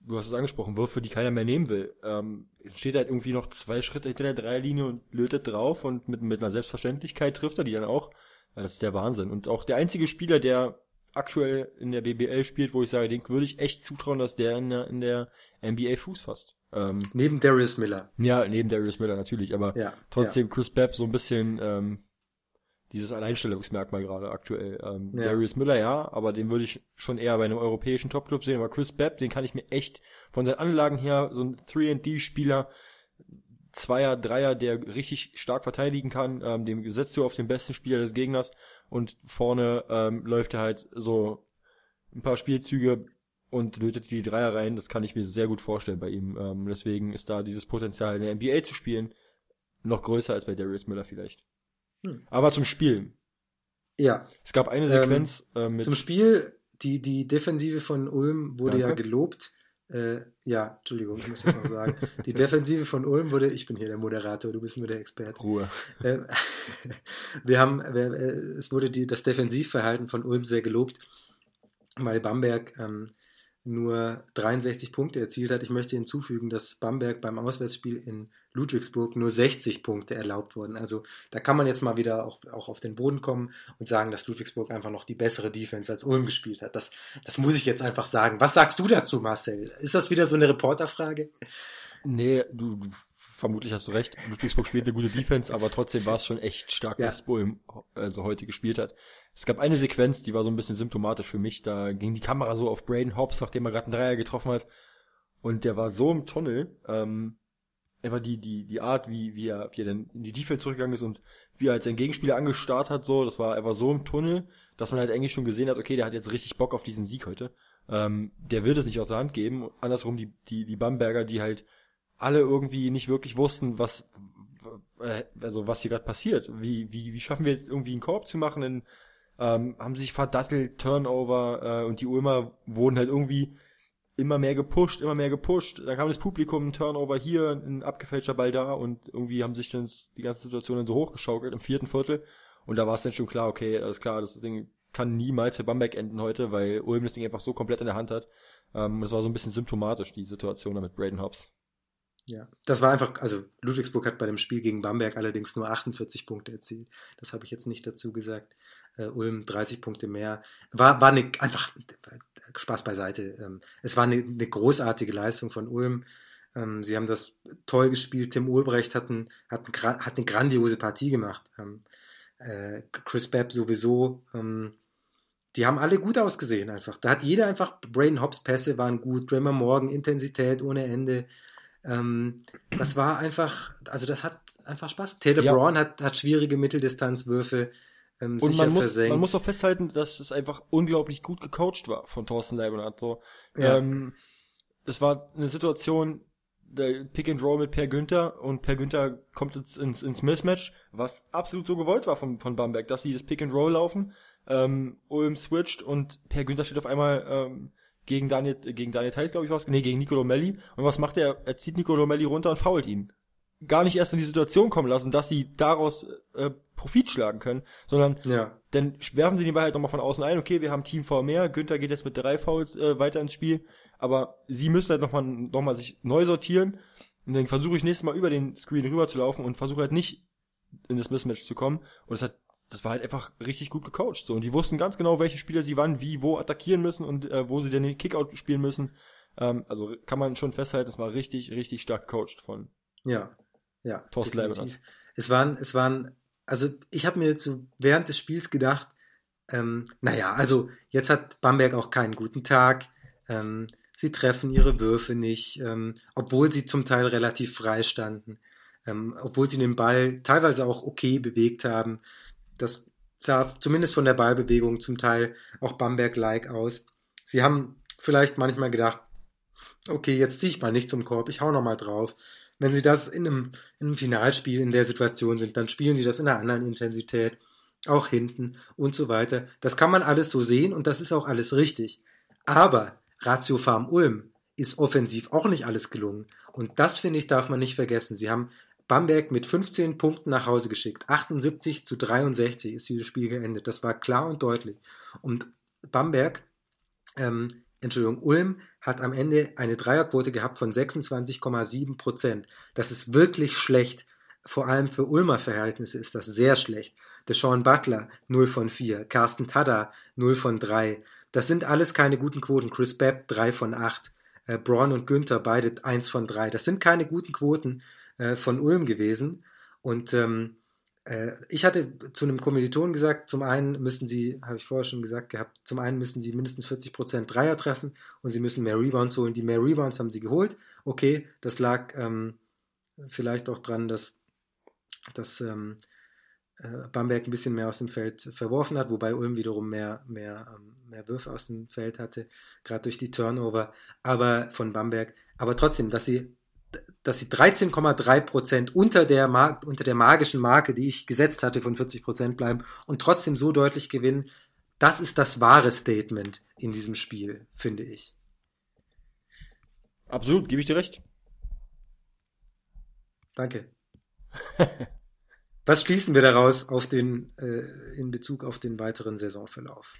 du hast es angesprochen, Würfe, die keiner mehr nehmen will. Ähm, steht halt irgendwie noch zwei Schritte hinter der Dreierlinie und lötet drauf und mit, mit einer Selbstverständlichkeit trifft er die dann auch. Das ist der Wahnsinn. Und auch der einzige Spieler, der aktuell in der BBL spielt, wo ich sage, den würde ich echt zutrauen, dass der in der, in der NBA Fuß fasst. Ähm, neben Darius Miller. Ja, neben Darius Miller natürlich, aber ja, trotzdem ja. Chris Bepp so ein bisschen ähm, dieses Alleinstellungsmerkmal gerade aktuell. Ähm, ja. Darius Miller ja, aber den würde ich schon eher bei einem europäischen Topclub sehen. Aber Chris Bepp, den kann ich mir echt von seinen Anlagen her, so ein 3D-Spieler, Zweier, Dreier, der richtig stark verteidigen kann, ähm, dem setzt du auf den besten Spieler des Gegners und vorne ähm, läuft er halt so ein paar Spielzüge und lötet die Dreier rein. Das kann ich mir sehr gut vorstellen bei ihm. Ähm, deswegen ist da dieses Potenzial in der NBA zu spielen noch größer als bei Darius Miller vielleicht. Hm. Aber zum Spiel. Ja. Es gab eine Sequenz ähm, äh, mit. Zum Spiel, die, die Defensive von Ulm wurde Danke. ja gelobt. Äh, ja, Entschuldigung, ich muss das noch sagen. Die Defensive von Ulm wurde, ich bin hier der Moderator, du bist nur der Experte. Ruhe. Äh, wir haben, wir, äh, es wurde die, das Defensivverhalten von Ulm sehr gelobt, weil Bamberg ähm, nur 63 Punkte erzielt hat. Ich möchte hinzufügen, dass Bamberg beim Auswärtsspiel in Ludwigsburg nur 60 Punkte erlaubt wurden. Also da kann man jetzt mal wieder auch, auch auf den Boden kommen und sagen, dass Ludwigsburg einfach noch die bessere Defense als Ulm gespielt hat. Das, das muss ich jetzt einfach sagen. Was sagst du dazu, Marcel? Ist das wieder so eine Reporterfrage? Nee, du, du vermutlich hast du recht. Ludwigsburg spielt eine gute Defense, aber trotzdem war es schon echt stark, ja. was Ulm also heute gespielt hat. Es gab eine Sequenz, die war so ein bisschen symptomatisch für mich. Da ging die Kamera so auf Braden Hobbs, nachdem er gerade einen Dreier getroffen hat. Und der war so im Tunnel, ähm, einfach die, die, die Art, wie, wie er, wie er dann in die Defense zurückgegangen ist und wie er halt seinen Gegenspieler angestarrt hat, so, das war einfach so im Tunnel, dass man halt eigentlich schon gesehen hat, okay, der hat jetzt richtig Bock auf diesen Sieg heute. Ähm, der wird es nicht aus der Hand geben. Andersrum die, die, die Bamberger, die halt alle irgendwie nicht wirklich wussten, was, äh, also was hier gerade passiert. Wie, wie, wie schaffen wir jetzt irgendwie einen Korb zu machen? In, ähm, haben sich verdattelt, Turnover äh, und die Ulmer wurden halt irgendwie immer mehr gepusht, immer mehr gepusht. Dann kam das Publikum, ein Turnover hier, ein abgefälschter Ball da und irgendwie haben sich dann die ganze Situation dann so hochgeschaukelt im vierten Viertel. Und da war es dann schon klar, okay, alles klar, das Ding kann niemals für Bamberg enden heute, weil Ulm das Ding einfach so komplett in der Hand hat. Ähm, das war so ein bisschen symptomatisch, die Situation da mit Braden Hobbs. Ja, das war einfach, also Ludwigsburg hat bei dem Spiel gegen Bamberg allerdings nur 48 Punkte erzielt. Das habe ich jetzt nicht dazu gesagt. Uh, Ulm 30 Punkte mehr. War, war eine, einfach Spaß beiseite. Ähm, es war eine, eine großartige Leistung von Ulm. Ähm, sie haben das toll gespielt. Tim Ulbrecht hat, ein, hat, ein, hat eine grandiose Partie gemacht. Ähm, äh, Chris Bepp sowieso. die haben alle gut ausgesehen einfach. Da hat jeder einfach, Braden Hobbs Pässe waren gut, Draymond Morgan Intensität ohne Ende. Das war einfach, also das hat einfach Spaß. Taylor ja. Braun hat, hat schwierige Mitteldistanzwürfe ähm, und man muss, man muss auch festhalten, dass es einfach unglaublich gut gecoacht war von Thorsten Leibniz. So. Ja. Ähm, es war eine Situation, der Pick and Roll mit Per Günther und Per Günther kommt jetzt ins, ins Mismatch, was absolut so gewollt war von, von Bamberg, dass sie das Pick and Roll laufen, ähm, Ulm switcht und Per Günther steht auf einmal ähm, gegen Daniel, gegen Daniel Theiss, glaube ich, was, nee, gegen Nicolo Melli. Und was macht er? Er zieht Nicolo Melli runter und fault ihn. Gar nicht erst in die Situation kommen lassen, dass sie daraus äh, Profit schlagen können, sondern ja. dann werfen sie den Ball halt nochmal von außen ein, okay, wir haben Team V mehr, Günther geht jetzt mit drei Fouls äh, weiter ins Spiel, aber sie müssen halt nochmal noch mal sich neu sortieren. Und dann versuche ich nächstes Mal über den Screen rüber zu laufen und versuche halt nicht in das Mismatch zu kommen. Und das hat das war halt einfach richtig gut gecoacht so und die wussten ganz genau, welche Spieler sie wann, wie, wo attackieren müssen und äh, wo sie denn den Kickout spielen müssen. Ähm, also kann man schon festhalten, es war richtig, richtig stark gecoacht von ja. Ja. Thorsten Leibniz. Es waren, es waren, also ich habe mir jetzt so während des Spiels gedacht, ähm, naja, also jetzt hat Bamberg auch keinen guten Tag. Ähm, sie treffen ihre Würfe nicht, ähm, obwohl sie zum Teil relativ frei standen, ähm, obwohl sie den Ball teilweise auch okay bewegt haben. Das sah zumindest von der Ballbewegung zum Teil auch Bamberg-like aus. Sie haben vielleicht manchmal gedacht, okay, jetzt ziehe ich mal nicht zum Korb, ich hau noch mal drauf wenn sie das in einem, in einem Finalspiel in der Situation sind, dann spielen sie das in einer anderen Intensität, auch hinten und so weiter. Das kann man alles so sehen und das ist auch alles richtig. Aber Ratio Farm Ulm ist offensiv auch nicht alles gelungen. Und das, finde ich, darf man nicht vergessen. Sie haben Bamberg mit 15 Punkten nach Hause geschickt. 78 zu 63 ist dieses Spiel geendet. Das war klar und deutlich. Und Bamberg, ähm, Entschuldigung, Ulm hat am Ende eine Dreierquote gehabt von 26,7 Prozent. Das ist wirklich schlecht. Vor allem für Ulmer Verhältnisse ist das sehr schlecht. Deshaun Butler 0 von 4, Carsten Tada 0 von 3. Das sind alles keine guten Quoten. Chris Bepp 3 von 8. Äh, Braun und Günther, beide eins von drei. Das sind keine guten Quoten äh, von Ulm gewesen. Und ähm, äh, ich hatte zu einem Kommiliton gesagt, zum einen müssen sie, habe ich vorher schon gesagt gehabt, zum einen müssen sie mindestens 40% Dreier treffen und sie müssen mehr Rebounds holen. Die mehr Rebounds haben sie geholt. Okay, das lag ähm, vielleicht auch dran, dass, dass ähm, äh, Bamberg ein bisschen mehr aus dem Feld verworfen hat, wobei Ulm wiederum mehr, mehr, ähm, mehr Würfe aus dem Feld hatte, gerade durch die Turnover, aber von Bamberg. Aber trotzdem, dass sie, dass sie 13,3 Prozent unter der, Mar unter der magischen Marke, die ich gesetzt hatte, von 40 Prozent bleiben und trotzdem so deutlich gewinnen, das ist das wahre Statement in diesem Spiel, finde ich. Absolut, gebe ich dir recht. Danke. Was schließen wir daraus auf den, äh, in Bezug auf den weiteren Saisonverlauf?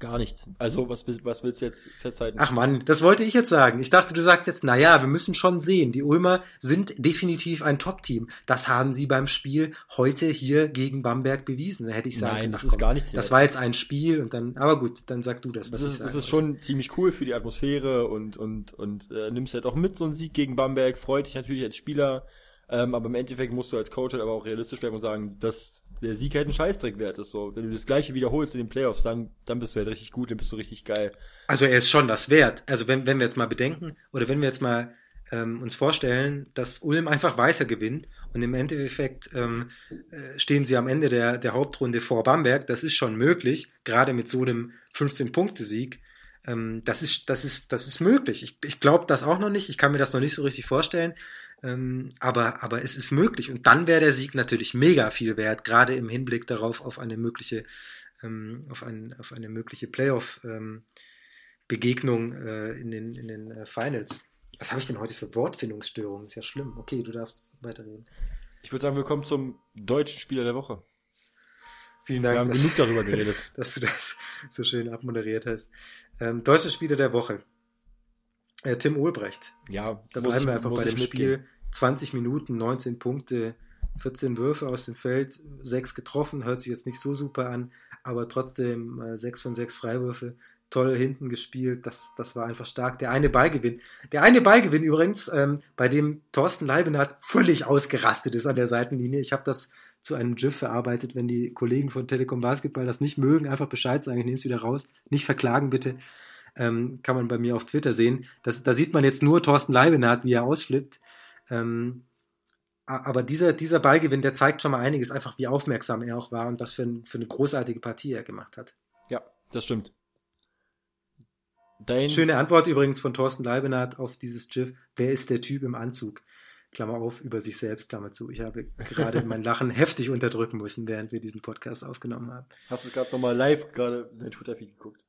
Gar nichts. Also, was, was willst du jetzt festhalten? Ach man, das wollte ich jetzt sagen. Ich dachte, du sagst jetzt, na ja, wir müssen schon sehen. Die Ulmer sind definitiv ein Top-Team. Das haben sie beim Spiel heute hier gegen Bamberg bewiesen. Da hätte ich sagen Nein, das ist gar nichts. Das war jetzt ein Spiel und dann, aber gut, dann sag du das. Was das ist, das ist schon ziemlich cool für die Atmosphäre und, und, und äh, nimmst halt auch mit so einen Sieg gegen Bamberg. Freut dich natürlich als Spieler. Ähm, aber im Endeffekt musst du als Coach halt aber auch realistisch bleiben und sagen, dass der Sieg halt ein Scheißdreck wert ist. So, wenn du das gleiche wiederholst in den Playoffs, dann, dann bist du halt richtig gut, dann bist du richtig geil. Also er ist schon das wert. Also wenn, wenn wir jetzt mal bedenken, oder wenn wir jetzt mal ähm, uns vorstellen, dass Ulm einfach weiter gewinnt und im Endeffekt ähm, äh, stehen sie am Ende der, der Hauptrunde vor Bamberg, das ist schon möglich, gerade mit so einem 15-Punkte-Sieg. Ähm, das, ist, das, ist, das ist möglich. Ich, ich glaube das auch noch nicht, ich kann mir das noch nicht so richtig vorstellen. Ähm, aber, aber es ist möglich. Und dann wäre der Sieg natürlich mega viel wert, gerade im Hinblick darauf auf eine mögliche, ähm, auf, ein, auf eine mögliche Playoff-Begegnung ähm, äh, in den, in den äh, Finals. Was habe ich denn heute für Wortfindungsstörungen? Ist ja schlimm. Okay, du darfst weiterreden. Ich würde sagen, wir kommen zum deutschen Spieler der Woche. Vielen Dank. Wir haben genug darüber geredet. Dass du das so schön abmoderiert hast. Ähm, deutscher Spieler der Woche. Äh, Tim Ulbrecht. Ja, da bleiben wir einfach bei dem Spiel. 20 Minuten, 19 Punkte, 14 Würfe aus dem Feld, 6 getroffen, hört sich jetzt nicht so super an, aber trotzdem äh, 6 von 6 Freiwürfe, toll hinten gespielt, das, das war einfach stark. Der eine Ballgewinn, der eine Ballgewinn übrigens, ähm, bei dem Thorsten Leibenhardt völlig ausgerastet ist an der Seitenlinie. Ich habe das zu einem GIF verarbeitet, wenn die Kollegen von Telekom Basketball das nicht mögen, einfach Bescheid sagen, ich nehme es wieder raus, nicht verklagen bitte ähm, kann man bei mir auf Twitter sehen. Das, da sieht man jetzt nur Thorsten Leibenhardt, wie er ausflippt. Ähm, aber dieser, dieser Ballgewinn, der zeigt schon mal einiges, einfach wie aufmerksam er auch war und was für, ein, für eine großartige Partie er gemacht hat. Ja, das stimmt. Dein Schöne Antwort übrigens von Thorsten Leibenhardt auf dieses GIF. Wer ist der Typ im Anzug? Klammer auf, über sich selbst, Klammer zu. Ich habe gerade mein Lachen heftig unterdrücken müssen, während wir diesen Podcast aufgenommen haben. Hast du gerade nochmal live gerade dein Twitter-Feed geguckt?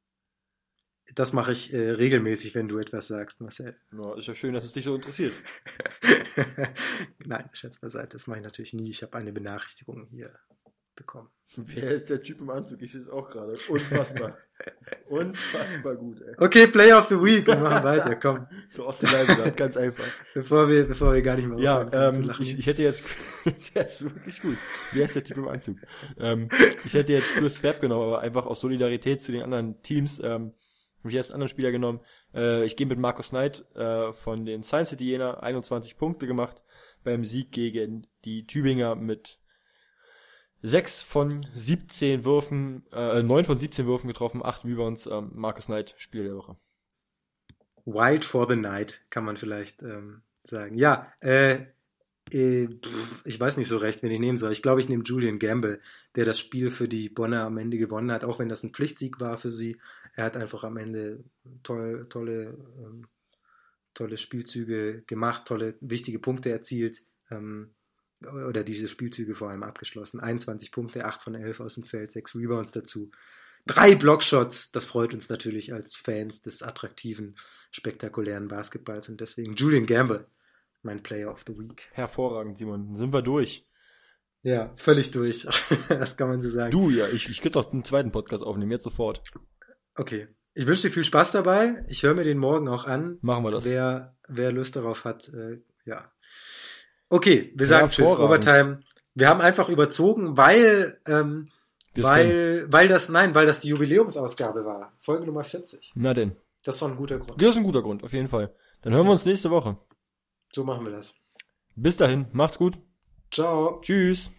Das mache ich äh, regelmäßig, wenn du etwas sagst, Marcel. Ja, ist ja schön, dass es dich so interessiert. Nein, Scherz beiseite, das mache ich natürlich nie. Ich habe eine Benachrichtigung hier bekommen. Wer ist der Typ im Anzug? Ich sehe es auch gerade. Unfassbar. Unfassbar gut, ey. Okay, Play of the Week. Wir machen weiter, komm. Du hast gesagt, ganz einfach. Bevor wir, bevor wir gar nicht mehr Ja, ähm, ich, ich hätte jetzt, der ist wirklich gut. Wer ist der Typ im Anzug? Ähm, ich hätte jetzt Chris Bepp genommen, aber einfach aus Solidarität zu den anderen Teams, ähm, habe ich erst einen anderen Spieler genommen. Äh, ich gehe mit Markus Knight äh, von den Science City Jena, 21 Punkte gemacht beim Sieg gegen die Tübinger mit 6 von 17 Würfen, äh, 9 von 17 Würfen getroffen, 8 Rebounds. Ähm, Markus Knight, Spieler der Woche. Wild for the Night, kann man vielleicht ähm, sagen. Ja, äh, äh, ich weiß nicht so recht, wen ich nehmen soll. Ich glaube, ich nehme Julian Gamble, der das Spiel für die Bonner am Ende gewonnen hat, auch wenn das ein Pflichtsieg war für sie er hat einfach am Ende toll, tolle, ähm, tolle Spielzüge gemacht, tolle, wichtige Punkte erzielt ähm, oder diese Spielzüge vor allem abgeschlossen. 21 Punkte, 8 von 11 aus dem Feld, 6 Rebounds dazu. Drei Blockshots, das freut uns natürlich als Fans des attraktiven, spektakulären Basketballs und deswegen Julian Gamble, mein Player of the Week. Hervorragend, Simon. Sind wir durch? Ja, völlig durch. das kann man so sagen. Du, ja, ich, ich könnte doch einen zweiten Podcast aufnehmen, jetzt sofort. Okay. Ich wünsche dir viel Spaß dabei. Ich höre mir den morgen auch an. Machen wir das. Wer, wer Lust darauf hat, äh, ja. Okay, wir sagen Tschüss, Overtime. Wir haben einfach überzogen, weil, ähm, das weil, weil das, nein, weil das die Jubiläumsausgabe war. Folge Nummer 40. Na denn. Das ist doch ein guter Grund. Das ist ein guter Grund, auf jeden Fall. Dann hören wir uns nächste Woche. So machen wir das. Bis dahin, macht's gut. Ciao. Tschüss.